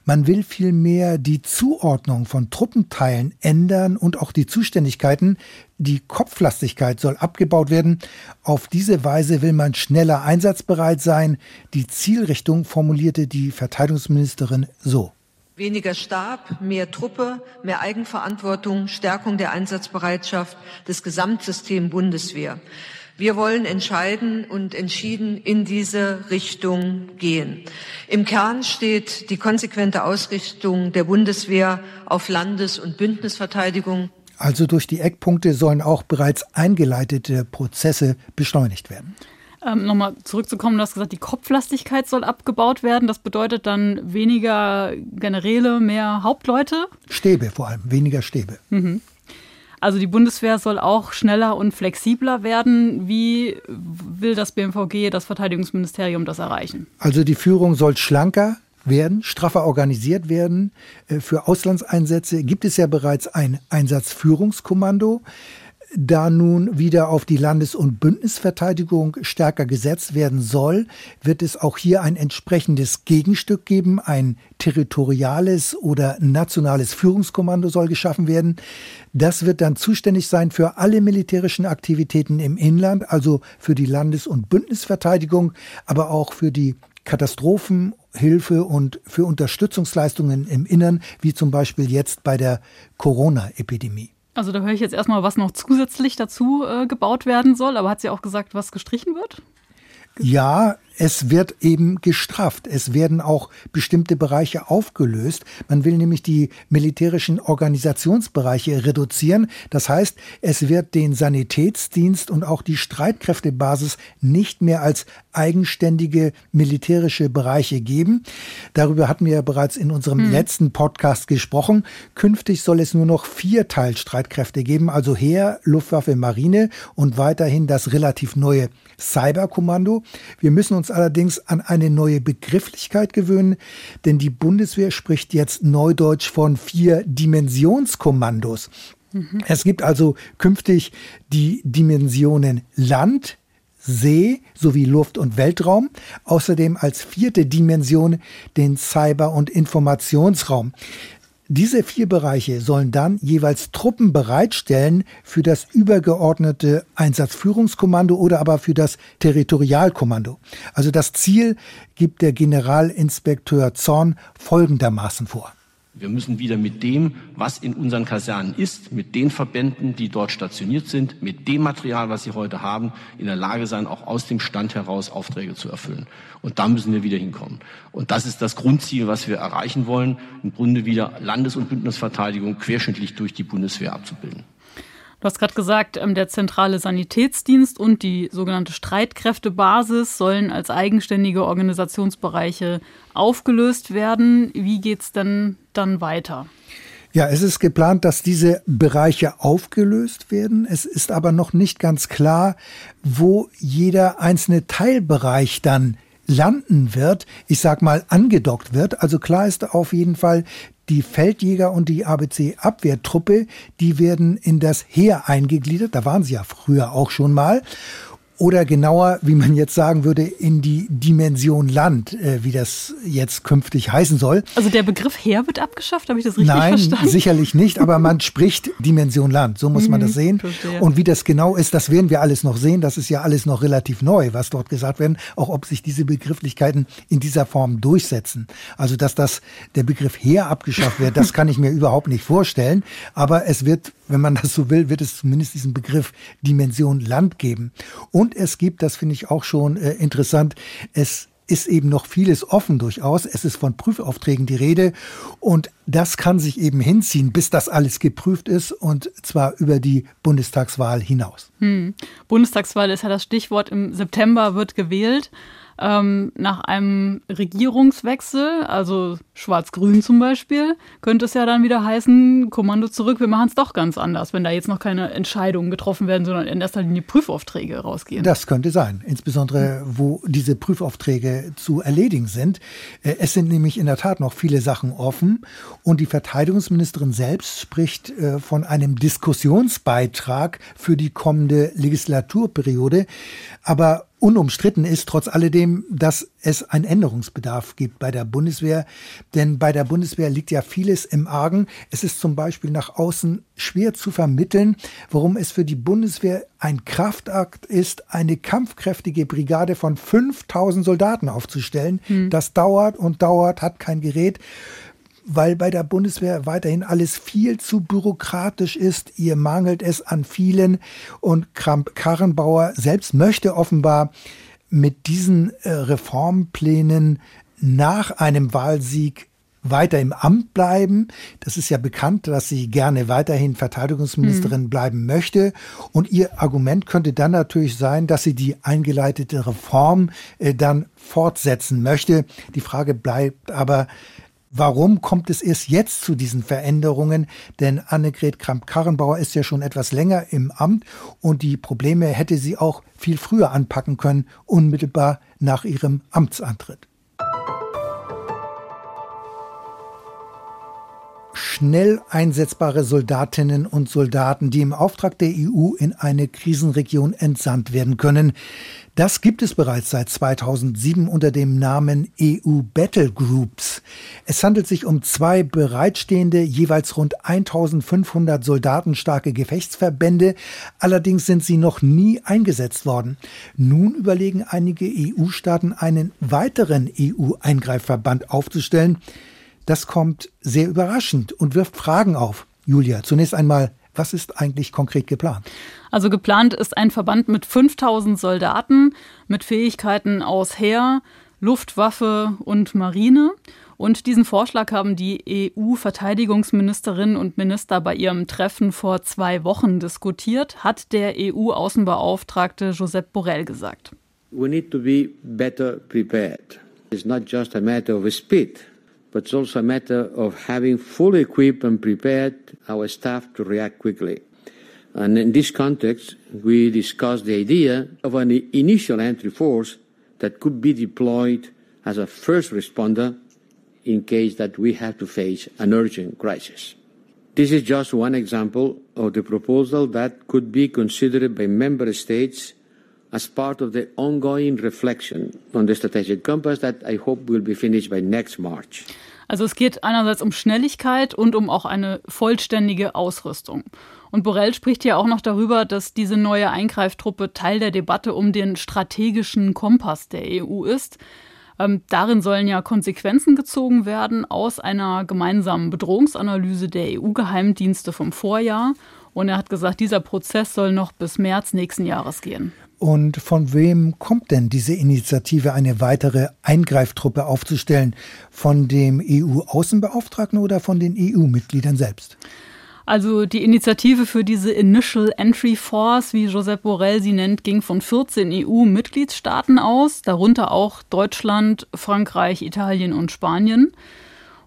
Man will vielmehr die Zuordnung von Truppenteilen ändern und auch die Zuständigkeiten. Die Kopflastigkeit soll abgebaut werden. Auf diese Weise will man schneller einsatzbereit sein. Die Zielrichtung formulierte die Verteidigungsministerin so. Weniger Stab, mehr Truppe, mehr Eigenverantwortung, Stärkung der Einsatzbereitschaft des Gesamtsystems Bundeswehr. Wir wollen entscheiden und entschieden in diese Richtung gehen. Im Kern steht die konsequente Ausrichtung der Bundeswehr auf Landes- und Bündnisverteidigung. Also durch die Eckpunkte sollen auch bereits eingeleitete Prozesse beschleunigt werden. Ähm, Nochmal zurückzukommen, du hast gesagt, die Kopflastigkeit soll abgebaut werden. Das bedeutet dann weniger Generäle, mehr Hauptleute? Stäbe vor allem, weniger Stäbe. Mhm. Also die Bundeswehr soll auch schneller und flexibler werden. Wie will das BMVG, das Verteidigungsministerium, das erreichen? Also die Führung soll schlanker werden, straffer organisiert werden. Äh, für Auslandseinsätze gibt es ja bereits ein Einsatzführungskommando da nun wieder auf die Landes- und Bündnisverteidigung stärker gesetzt werden soll, wird es auch hier ein entsprechendes Gegenstück geben. Ein territoriales oder nationales Führungskommando soll geschaffen werden. Das wird dann zuständig sein für alle militärischen Aktivitäten im Inland, also für die Landes- und Bündnisverteidigung, aber auch für die Katastrophenhilfe und für Unterstützungsleistungen im Innern, wie zum Beispiel jetzt bei der Corona-Epidemie. Also da höre ich jetzt erstmal, was noch zusätzlich dazu äh, gebaut werden soll, aber hat sie auch gesagt, was gestrichen wird? Ja, es wird eben gestrafft. Es werden auch bestimmte Bereiche aufgelöst. Man will nämlich die militärischen Organisationsbereiche reduzieren. Das heißt, es wird den Sanitätsdienst und auch die Streitkräftebasis nicht mehr als eigenständige militärische Bereiche geben. Darüber hatten wir ja bereits in unserem hm. letzten Podcast gesprochen. Künftig soll es nur noch vier Teilstreitkräfte geben, also Heer, Luftwaffe, Marine und weiterhin das relativ neue Cyberkommando. Wir müssen uns allerdings an eine neue Begrifflichkeit gewöhnen, denn die Bundeswehr spricht jetzt neudeutsch von vier Dimensionskommandos. Mhm. Es gibt also künftig die Dimensionen Land, See sowie Luft- und Weltraum, außerdem als vierte Dimension den Cyber- und Informationsraum. Diese vier Bereiche sollen dann jeweils Truppen bereitstellen für das übergeordnete Einsatzführungskommando oder aber für das Territorialkommando. Also das Ziel gibt der Generalinspekteur Zorn folgendermaßen vor. Wir müssen wieder mit dem, was in unseren Kasernen ist, mit den Verbänden, die dort stationiert sind, mit dem Material, was sie heute haben, in der Lage sein, auch aus dem Stand heraus Aufträge zu erfüllen. Und da müssen wir wieder hinkommen. Und das ist das Grundziel, was wir erreichen wollen, im Grunde wieder Landes- und Bündnisverteidigung querschnittlich durch die Bundeswehr abzubilden. Du hast gerade gesagt, ähm, der zentrale Sanitätsdienst und die sogenannte Streitkräftebasis sollen als eigenständige Organisationsbereiche aufgelöst werden. Wie geht es denn dann weiter? Ja, es ist geplant, dass diese Bereiche aufgelöst werden. Es ist aber noch nicht ganz klar, wo jeder einzelne Teilbereich dann landen wird, ich sag mal angedockt wird. Also klar ist auf jeden Fall, die Feldjäger und die ABC-Abwehrtruppe, die werden in das Heer eingegliedert. Da waren sie ja früher auch schon mal oder genauer, wie man jetzt sagen würde, in die Dimension Land, äh, wie das jetzt künftig heißen soll. Also der Begriff Heer wird abgeschafft, habe ich das richtig Nein, verstanden? Nein, sicherlich nicht, aber man spricht Dimension Land, so muss mhm, man das sehen. Verstehe. Und wie das genau ist, das werden wir alles noch sehen. Das ist ja alles noch relativ neu, was dort gesagt werden, auch ob sich diese Begrifflichkeiten in dieser Form durchsetzen. Also dass das der Begriff Heer abgeschafft wird, das kann ich mir überhaupt nicht vorstellen, aber es wird wenn man das so will, wird es zumindest diesen Begriff Dimension Land geben. Und es gibt, das finde ich auch schon äh, interessant, es ist eben noch vieles offen durchaus. Es ist von Prüfaufträgen die Rede und das kann sich eben hinziehen, bis das alles geprüft ist und zwar über die Bundestagswahl hinaus. Hm. Bundestagswahl ist ja das Stichwort. Im September wird gewählt ähm, nach einem Regierungswechsel, also Schwarz-Grün zum Beispiel, könnte es ja dann wieder heißen, Kommando zurück, wir machen es doch ganz anders, wenn da jetzt noch keine Entscheidungen getroffen werden, sondern in erster Linie Prüfaufträge rausgehen. Das könnte sein, insbesondere wo diese Prüfaufträge zu erledigen sind. Äh, es sind nämlich in der Tat noch viele Sachen offen und die Verteidigungsministerin selbst spricht äh, von einem Diskussionsbeitrag für die kommende Legislaturperiode. Aber Unumstritten ist trotz alledem, dass es einen Änderungsbedarf gibt bei der Bundeswehr. Denn bei der Bundeswehr liegt ja vieles im Argen. Es ist zum Beispiel nach außen schwer zu vermitteln, warum es für die Bundeswehr ein Kraftakt ist, eine kampfkräftige Brigade von 5000 Soldaten aufzustellen. Hm. Das dauert und dauert, hat kein Gerät weil bei der Bundeswehr weiterhin alles viel zu bürokratisch ist. Ihr mangelt es an vielen und Kramp-Karrenbauer selbst möchte offenbar mit diesen äh, Reformplänen nach einem Wahlsieg weiter im Amt bleiben. Das ist ja bekannt, dass sie gerne weiterhin Verteidigungsministerin mhm. bleiben möchte. Und ihr Argument könnte dann natürlich sein, dass sie die eingeleitete Reform äh, dann fortsetzen möchte. Die Frage bleibt aber, Warum kommt es erst jetzt zu diesen Veränderungen? Denn Annegret Kramp-Karrenbauer ist ja schon etwas länger im Amt und die Probleme hätte sie auch viel früher anpacken können, unmittelbar nach ihrem Amtsantritt. Schnell einsetzbare Soldatinnen und Soldaten, die im Auftrag der EU in eine Krisenregion entsandt werden können. Das gibt es bereits seit 2007 unter dem Namen EU Battle Groups. Es handelt sich um zwei bereitstehende, jeweils rund 1500 Soldaten starke Gefechtsverbände. Allerdings sind sie noch nie eingesetzt worden. Nun überlegen einige EU-Staaten, einen weiteren EU-Eingreifverband aufzustellen. Das kommt sehr überraschend und wirft Fragen auf. Julia, zunächst einmal, was ist eigentlich konkret geplant? Also geplant ist ein Verband mit 5000 Soldaten mit Fähigkeiten aus Heer, Luftwaffe und Marine. Und diesen Vorschlag haben die EU-Verteidigungsministerinnen und Minister bei ihrem Treffen vor zwei Wochen diskutiert, hat der EU-Außenbeauftragte Josep Borrell gesagt. We need to be better prepared. It's not just a matter of speed, but it's also a matter of having fully equipped and prepared our staff to react quickly. And in this context, we discussed the idea of an initial entry force that could be deployed as a first responder in case that we have to face an urgent crisis. This is just one example of the proposal that could be considered by member states as part of the ongoing reflection on the strategic compass that I hope will be finished by next March. Also es geht einerseits um Schnelligkeit und um auch eine vollständige Ausrüstung. Und Borrell spricht ja auch noch darüber, dass diese neue Eingreiftruppe Teil der Debatte um den strategischen Kompass der EU ist. Ähm, darin sollen ja Konsequenzen gezogen werden aus einer gemeinsamen Bedrohungsanalyse der EU-Geheimdienste vom Vorjahr. Und er hat gesagt, dieser Prozess soll noch bis März nächsten Jahres gehen. Und von wem kommt denn diese Initiative, eine weitere Eingreiftruppe aufzustellen? Von dem EU-Außenbeauftragten oder von den EU-Mitgliedern selbst? Also die Initiative für diese Initial Entry Force, wie Josep Borrell sie nennt, ging von 14 EU-Mitgliedstaaten aus, darunter auch Deutschland, Frankreich, Italien und Spanien.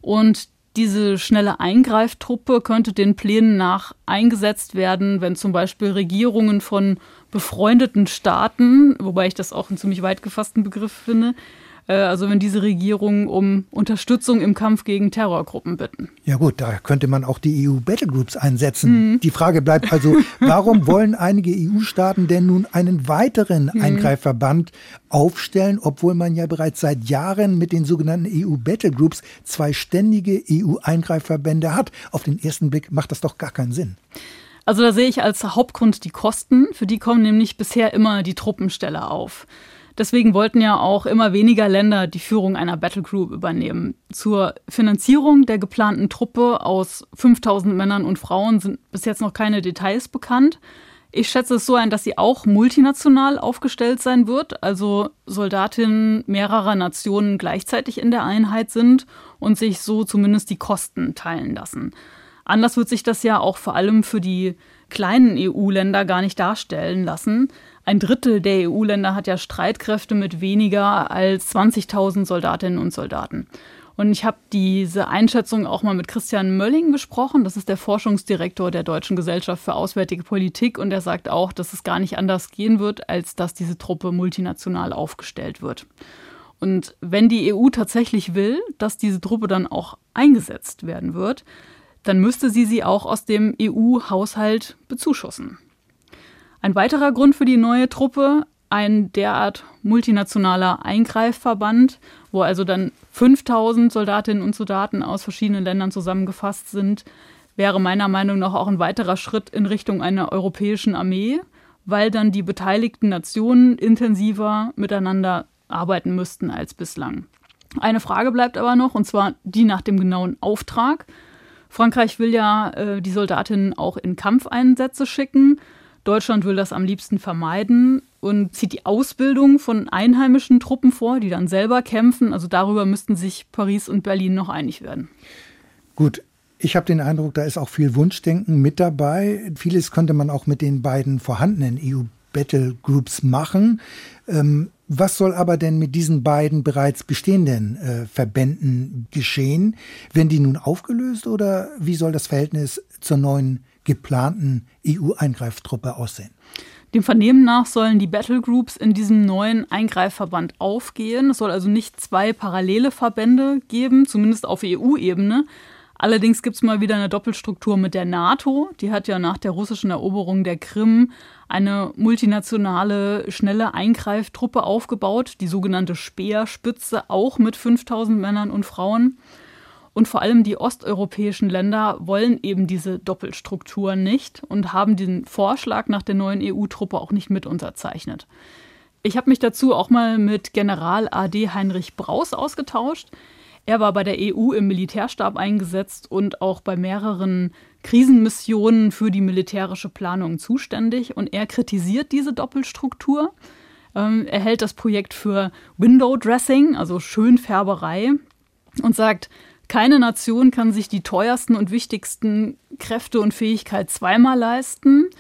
Und diese schnelle Eingreiftruppe könnte den Plänen nach eingesetzt werden, wenn zum Beispiel Regierungen von befreundeten Staaten, wobei ich das auch einen ziemlich weit gefassten Begriff finde, äh, also wenn diese Regierungen um Unterstützung im Kampf gegen Terrorgruppen bitten. Ja gut, da könnte man auch die EU-Battlegroups einsetzen. Mhm. Die Frage bleibt also, warum wollen einige EU-Staaten denn nun einen weiteren mhm. Eingreifverband aufstellen, obwohl man ja bereits seit Jahren mit den sogenannten EU-Battlegroups zwei ständige EU-Eingreifverbände hat? Auf den ersten Blick macht das doch gar keinen Sinn. Also da sehe ich als Hauptgrund die Kosten. Für die kommen nämlich bisher immer die Truppenstelle auf. Deswegen wollten ja auch immer weniger Länder die Führung einer Battlegroup übernehmen. Zur Finanzierung der geplanten Truppe aus 5000 Männern und Frauen sind bis jetzt noch keine Details bekannt. Ich schätze es so ein, dass sie auch multinational aufgestellt sein wird, also Soldatinnen mehrerer Nationen gleichzeitig in der Einheit sind und sich so zumindest die Kosten teilen lassen. Anders wird sich das ja auch vor allem für die kleinen EU-Länder gar nicht darstellen lassen. Ein Drittel der EU-Länder hat ja Streitkräfte mit weniger als 20.000 Soldatinnen und Soldaten. Und ich habe diese Einschätzung auch mal mit Christian Mölling besprochen. Das ist der Forschungsdirektor der Deutschen Gesellschaft für Auswärtige Politik. Und er sagt auch, dass es gar nicht anders gehen wird, als dass diese Truppe multinational aufgestellt wird. Und wenn die EU tatsächlich will, dass diese Truppe dann auch eingesetzt werden wird, dann müsste sie sie auch aus dem EU-Haushalt bezuschussen. Ein weiterer Grund für die neue Truppe, ein derart multinationaler Eingreifverband, wo also dann 5000 Soldatinnen und Soldaten aus verschiedenen Ländern zusammengefasst sind, wäre meiner Meinung nach auch ein weiterer Schritt in Richtung einer europäischen Armee, weil dann die beteiligten Nationen intensiver miteinander arbeiten müssten als bislang. Eine Frage bleibt aber noch, und zwar die nach dem genauen Auftrag. Frankreich will ja äh, die Soldatinnen auch in Kampfeinsätze schicken. Deutschland will das am liebsten vermeiden und zieht die Ausbildung von einheimischen Truppen vor, die dann selber kämpfen. Also darüber müssten sich Paris und Berlin noch einig werden. Gut, ich habe den Eindruck, da ist auch viel Wunschdenken mit dabei. Vieles könnte man auch mit den beiden vorhandenen EU-Battle-Groups machen. Ähm, was soll aber denn mit diesen beiden bereits bestehenden äh, Verbänden geschehen? Werden die nun aufgelöst oder wie soll das Verhältnis zur neuen geplanten EU-Eingreiftruppe aussehen? Dem Vernehmen nach sollen die Battlegroups in diesem neuen Eingreifverband aufgehen. Es soll also nicht zwei parallele Verbände geben, zumindest auf EU-Ebene. Allerdings gibt es mal wieder eine Doppelstruktur mit der NATO. Die hat ja nach der russischen Eroberung der Krim eine multinationale, schnelle Eingreiftruppe aufgebaut, die sogenannte Speerspitze, auch mit 5000 Männern und Frauen. Und vor allem die osteuropäischen Länder wollen eben diese Doppelstruktur nicht und haben den Vorschlag nach der neuen EU-Truppe auch nicht mit unterzeichnet. Ich habe mich dazu auch mal mit General AD Heinrich Braus ausgetauscht. Er war bei der EU im Militärstab eingesetzt und auch bei mehreren Krisenmissionen für die militärische Planung zuständig. Und er kritisiert diese Doppelstruktur. Ähm, er hält das Projekt für Window Dressing, also Schönfärberei, und sagt, keine Nation kann sich die teuersten und wichtigsten Kräfte und Fähigkeit zweimal leisten.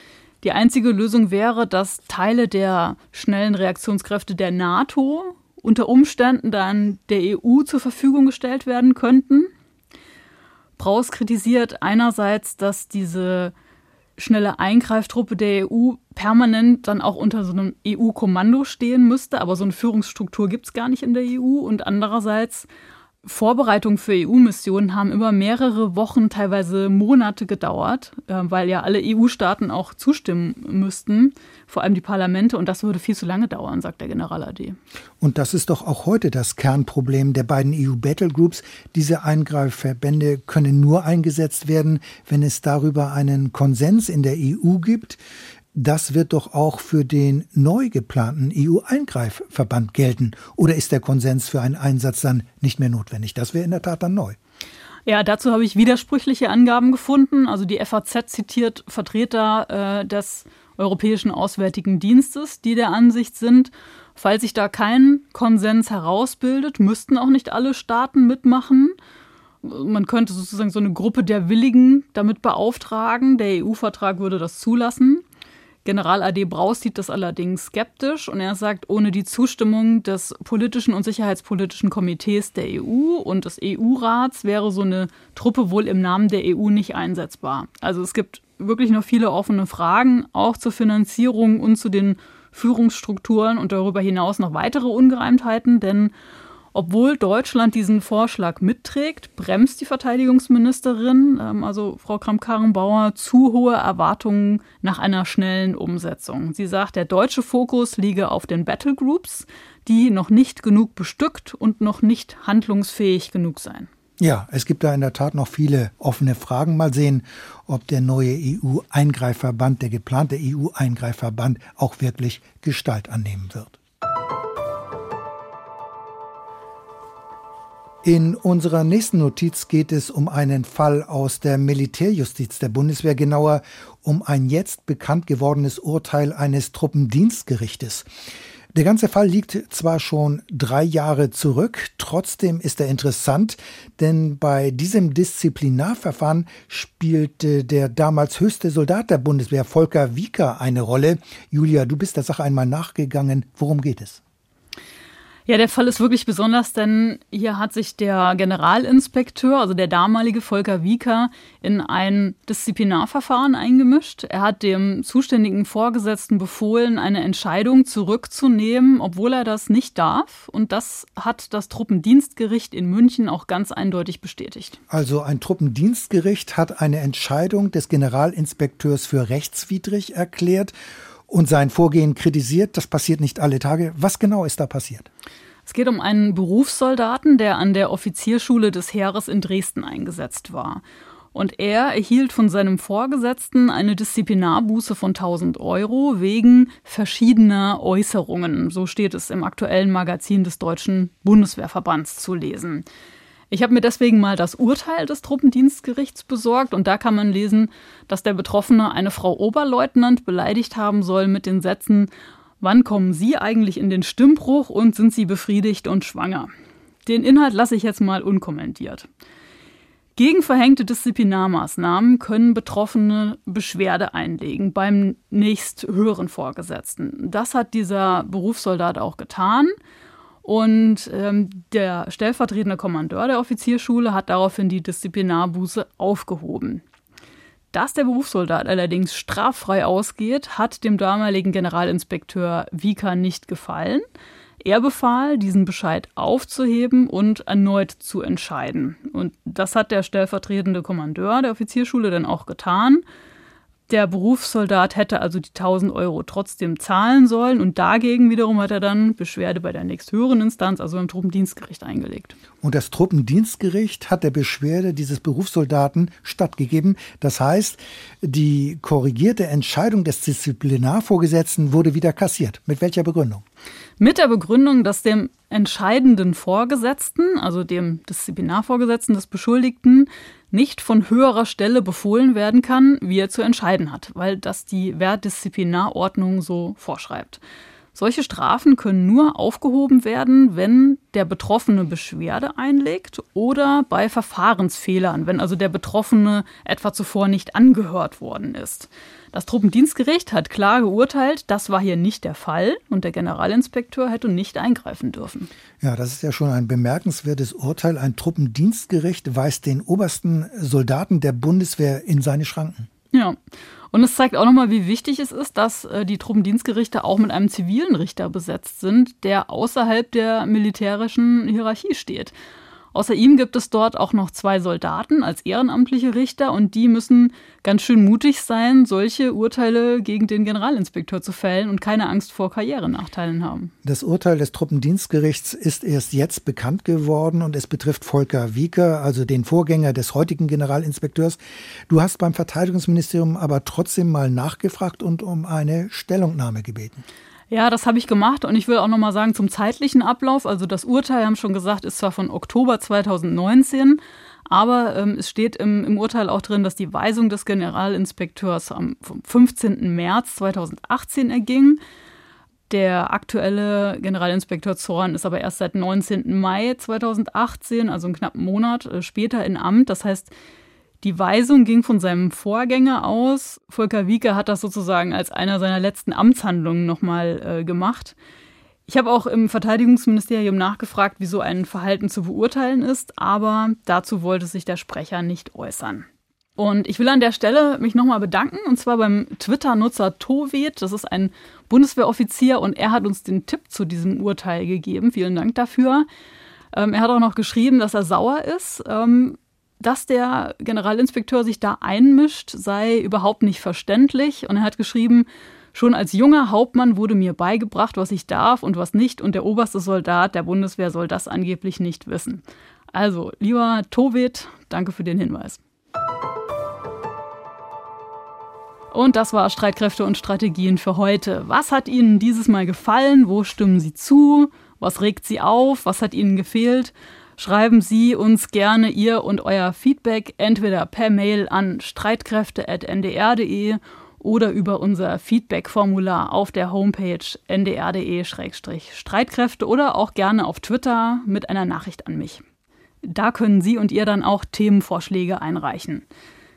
Die einzige Lösung wäre, dass Teile der schnellen Reaktionskräfte der NATO unter Umständen dann der EU zur Verfügung gestellt werden könnten. Braus kritisiert einerseits, dass diese schnelle Eingreiftruppe der EU permanent dann auch unter so einem EU-Kommando stehen müsste, aber so eine Führungsstruktur gibt es gar nicht in der EU. Und andererseits Vorbereitungen für EU-Missionen haben über mehrere Wochen, teilweise Monate gedauert, äh, weil ja alle EU-Staaten auch zustimmen müssten, vor allem die Parlamente, und das würde viel zu lange dauern, sagt der General AD. Und das ist doch auch heute das Kernproblem der beiden EU-Battlegroups. Diese Eingreifverbände können nur eingesetzt werden, wenn es darüber einen Konsens in der EU gibt. Das wird doch auch für den neu geplanten EU-Eingreifverband gelten. Oder ist der Konsens für einen Einsatz dann nicht mehr notwendig? Das wäre in der Tat dann neu. Ja, dazu habe ich widersprüchliche Angaben gefunden. Also die FAZ zitiert Vertreter äh, des Europäischen Auswärtigen Dienstes, die der Ansicht sind, falls sich da kein Konsens herausbildet, müssten auch nicht alle Staaten mitmachen. Man könnte sozusagen so eine Gruppe der Willigen damit beauftragen. Der EU-Vertrag würde das zulassen. General AD Braus sieht das allerdings skeptisch und er sagt, ohne die Zustimmung des politischen und sicherheitspolitischen Komitees der EU und des EU-Rats wäre so eine Truppe wohl im Namen der EU nicht einsetzbar. Also es gibt wirklich noch viele offene Fragen, auch zur Finanzierung und zu den Führungsstrukturen und darüber hinaus noch weitere Ungereimtheiten, denn obwohl Deutschland diesen Vorschlag mitträgt, bremst die Verteidigungsministerin, ähm, also Frau Kramp-Karrenbauer, zu hohe Erwartungen nach einer schnellen Umsetzung. Sie sagt, der deutsche Fokus liege auf den Battlegroups, die noch nicht genug bestückt und noch nicht handlungsfähig genug seien. Ja, es gibt da in der Tat noch viele offene Fragen. Mal sehen, ob der neue EU-Eingreifverband, der geplante EU-Eingreifverband auch wirklich Gestalt annehmen wird. In unserer nächsten Notiz geht es um einen Fall aus der Militärjustiz der Bundeswehr, genauer um ein jetzt bekannt gewordenes Urteil eines Truppendienstgerichtes. Der ganze Fall liegt zwar schon drei Jahre zurück, trotzdem ist er interessant, denn bei diesem Disziplinarverfahren spielte der damals höchste Soldat der Bundeswehr, Volker Wieker, eine Rolle. Julia, du bist der Sache einmal nachgegangen. Worum geht es? Ja, der Fall ist wirklich besonders, denn hier hat sich der Generalinspekteur, also der damalige Volker Wieker, in ein Disziplinarverfahren eingemischt. Er hat dem zuständigen Vorgesetzten befohlen, eine Entscheidung zurückzunehmen, obwohl er das nicht darf. Und das hat das Truppendienstgericht in München auch ganz eindeutig bestätigt. Also ein Truppendienstgericht hat eine Entscheidung des Generalinspekteurs für rechtswidrig erklärt und sein Vorgehen kritisiert. Das passiert nicht alle Tage. Was genau ist da passiert? Es geht um einen Berufssoldaten, der an der Offizierschule des Heeres in Dresden eingesetzt war. Und er erhielt von seinem Vorgesetzten eine Disziplinarbuße von 1000 Euro wegen verschiedener Äußerungen. So steht es im aktuellen Magazin des Deutschen Bundeswehrverbands zu lesen. Ich habe mir deswegen mal das Urteil des Truppendienstgerichts besorgt und da kann man lesen, dass der Betroffene eine Frau Oberleutnant beleidigt haben soll mit den Sätzen, wann kommen Sie eigentlich in den Stimmbruch und sind Sie befriedigt und schwanger? Den Inhalt lasse ich jetzt mal unkommentiert. Gegen verhängte Disziplinarmaßnahmen können Betroffene Beschwerde einlegen beim nächsthöheren Vorgesetzten. Das hat dieser Berufssoldat auch getan. Und ähm, der stellvertretende Kommandeur der Offizierschule hat daraufhin die Disziplinarbuße aufgehoben. Dass der Berufssoldat allerdings straffrei ausgeht, hat dem damaligen Generalinspekteur Wieker nicht gefallen. Er befahl, diesen Bescheid aufzuheben und erneut zu entscheiden. Und das hat der stellvertretende Kommandeur der Offizierschule dann auch getan. Der Berufssoldat hätte also die 1000 Euro trotzdem zahlen sollen und dagegen wiederum hat er dann Beschwerde bei der nächsthöheren Instanz, also beim Truppendienstgericht, eingelegt. Und das Truppendienstgericht hat der Beschwerde dieses Berufssoldaten stattgegeben. Das heißt, die korrigierte Entscheidung des Disziplinarvorgesetzten wurde wieder kassiert. Mit welcher Begründung? Mit der Begründung, dass dem entscheidenden Vorgesetzten, also dem Disziplinarvorgesetzten des Beschuldigten, nicht von höherer Stelle befohlen werden kann, wie er zu entscheiden hat, weil das die Wehrdisziplinarordnung so vorschreibt. Solche Strafen können nur aufgehoben werden, wenn der Betroffene Beschwerde einlegt oder bei Verfahrensfehlern, wenn also der Betroffene etwa zuvor nicht angehört worden ist. Das Truppendienstgericht hat klar geurteilt, das war hier nicht der Fall und der Generalinspekteur hätte nicht eingreifen dürfen. Ja, das ist ja schon ein bemerkenswertes Urteil. Ein Truppendienstgericht weist den obersten Soldaten der Bundeswehr in seine Schranken. Ja. Und es zeigt auch nochmal, wie wichtig es ist, dass äh, die Truppendienstgerichte auch mit einem zivilen Richter besetzt sind, der außerhalb der militärischen Hierarchie steht. Außer ihm gibt es dort auch noch zwei Soldaten als ehrenamtliche Richter und die müssen ganz schön mutig sein, solche Urteile gegen den Generalinspekteur zu fällen und keine Angst vor Karrierenachteilen haben. Das Urteil des Truppendienstgerichts ist erst jetzt bekannt geworden und es betrifft Volker Wieker, also den Vorgänger des heutigen Generalinspekteurs. Du hast beim Verteidigungsministerium aber trotzdem mal nachgefragt und um eine Stellungnahme gebeten. Ja, das habe ich gemacht und ich will auch noch mal sagen zum zeitlichen Ablauf. Also das Urteil, haben schon gesagt, ist zwar von Oktober 2019, aber ähm, es steht im, im, Urteil auch drin, dass die Weisung des Generalinspekteurs am 15. März 2018 erging. Der aktuelle Generalinspekteur Zorn ist aber erst seit 19. Mai 2018, also einen knappen Monat äh, später in Amt. Das heißt, die Weisung ging von seinem Vorgänger aus. Volker Wieke hat das sozusagen als einer seiner letzten Amtshandlungen nochmal äh, gemacht. Ich habe auch im Verteidigungsministerium nachgefragt, wie so ein Verhalten zu beurteilen ist, aber dazu wollte sich der Sprecher nicht äußern. Und ich will an der Stelle mich nochmal bedanken, und zwar beim Twitter-Nutzer Tovet. Das ist ein Bundeswehroffizier und er hat uns den Tipp zu diesem Urteil gegeben. Vielen Dank dafür. Ähm, er hat auch noch geschrieben, dass er sauer ist. Ähm, dass der Generalinspekteur sich da einmischt, sei überhaupt nicht verständlich. Und er hat geschrieben, schon als junger Hauptmann wurde mir beigebracht, was ich darf und was nicht. Und der oberste Soldat der Bundeswehr soll das angeblich nicht wissen. Also, lieber Tovet, danke für den Hinweis. Und das war Streitkräfte und Strategien für heute. Was hat Ihnen dieses Mal gefallen? Wo stimmen Sie zu? Was regt Sie auf? Was hat Ihnen gefehlt? Schreiben Sie uns gerne Ihr und euer Feedback entweder per Mail an streitkräfte.ndr.de oder über unser Feedback-Formular auf der Homepage ndr.de-streitkräfte oder auch gerne auf Twitter mit einer Nachricht an mich. Da können Sie und ihr dann auch Themenvorschläge einreichen.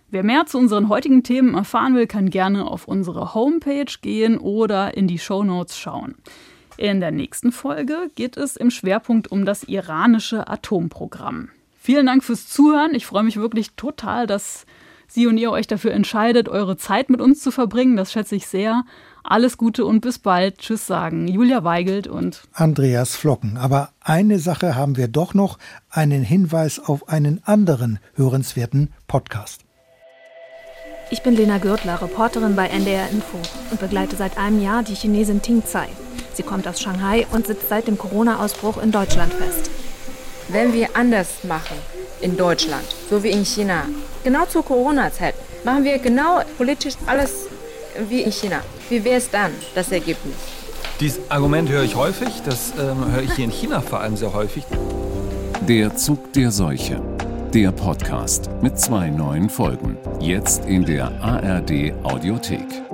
Wer mehr zu unseren heutigen Themen erfahren will, kann gerne auf unsere Homepage gehen oder in die Show Notes schauen. In der nächsten Folge geht es im Schwerpunkt um das iranische Atomprogramm. Vielen Dank fürs Zuhören. Ich freue mich wirklich total, dass Sie und ihr euch dafür entscheidet, eure Zeit mit uns zu verbringen. Das schätze ich sehr. Alles Gute und bis bald. Tschüss sagen Julia Weigelt und Andreas Flocken. Aber eine Sache haben wir doch noch, einen Hinweis auf einen anderen hörenswerten Podcast. Ich bin Lena Gürtler, Reporterin bei NDR Info und begleite seit einem Jahr die Chinesin Ting Tsai. Sie kommt aus Shanghai und sitzt seit dem Corona-Ausbruch in Deutschland fest. Wenn wir anders machen in Deutschland, so wie in China, genau zur Corona-Zeit, machen wir genau politisch alles wie in China. Wie wäre es dann, das Ergebnis? Dieses Argument höre ich häufig, das ähm, höre ich hier in China vor allem sehr häufig. Der Zug der Seuche. Der Podcast mit zwei neuen Folgen. Jetzt in der ARD Audiothek.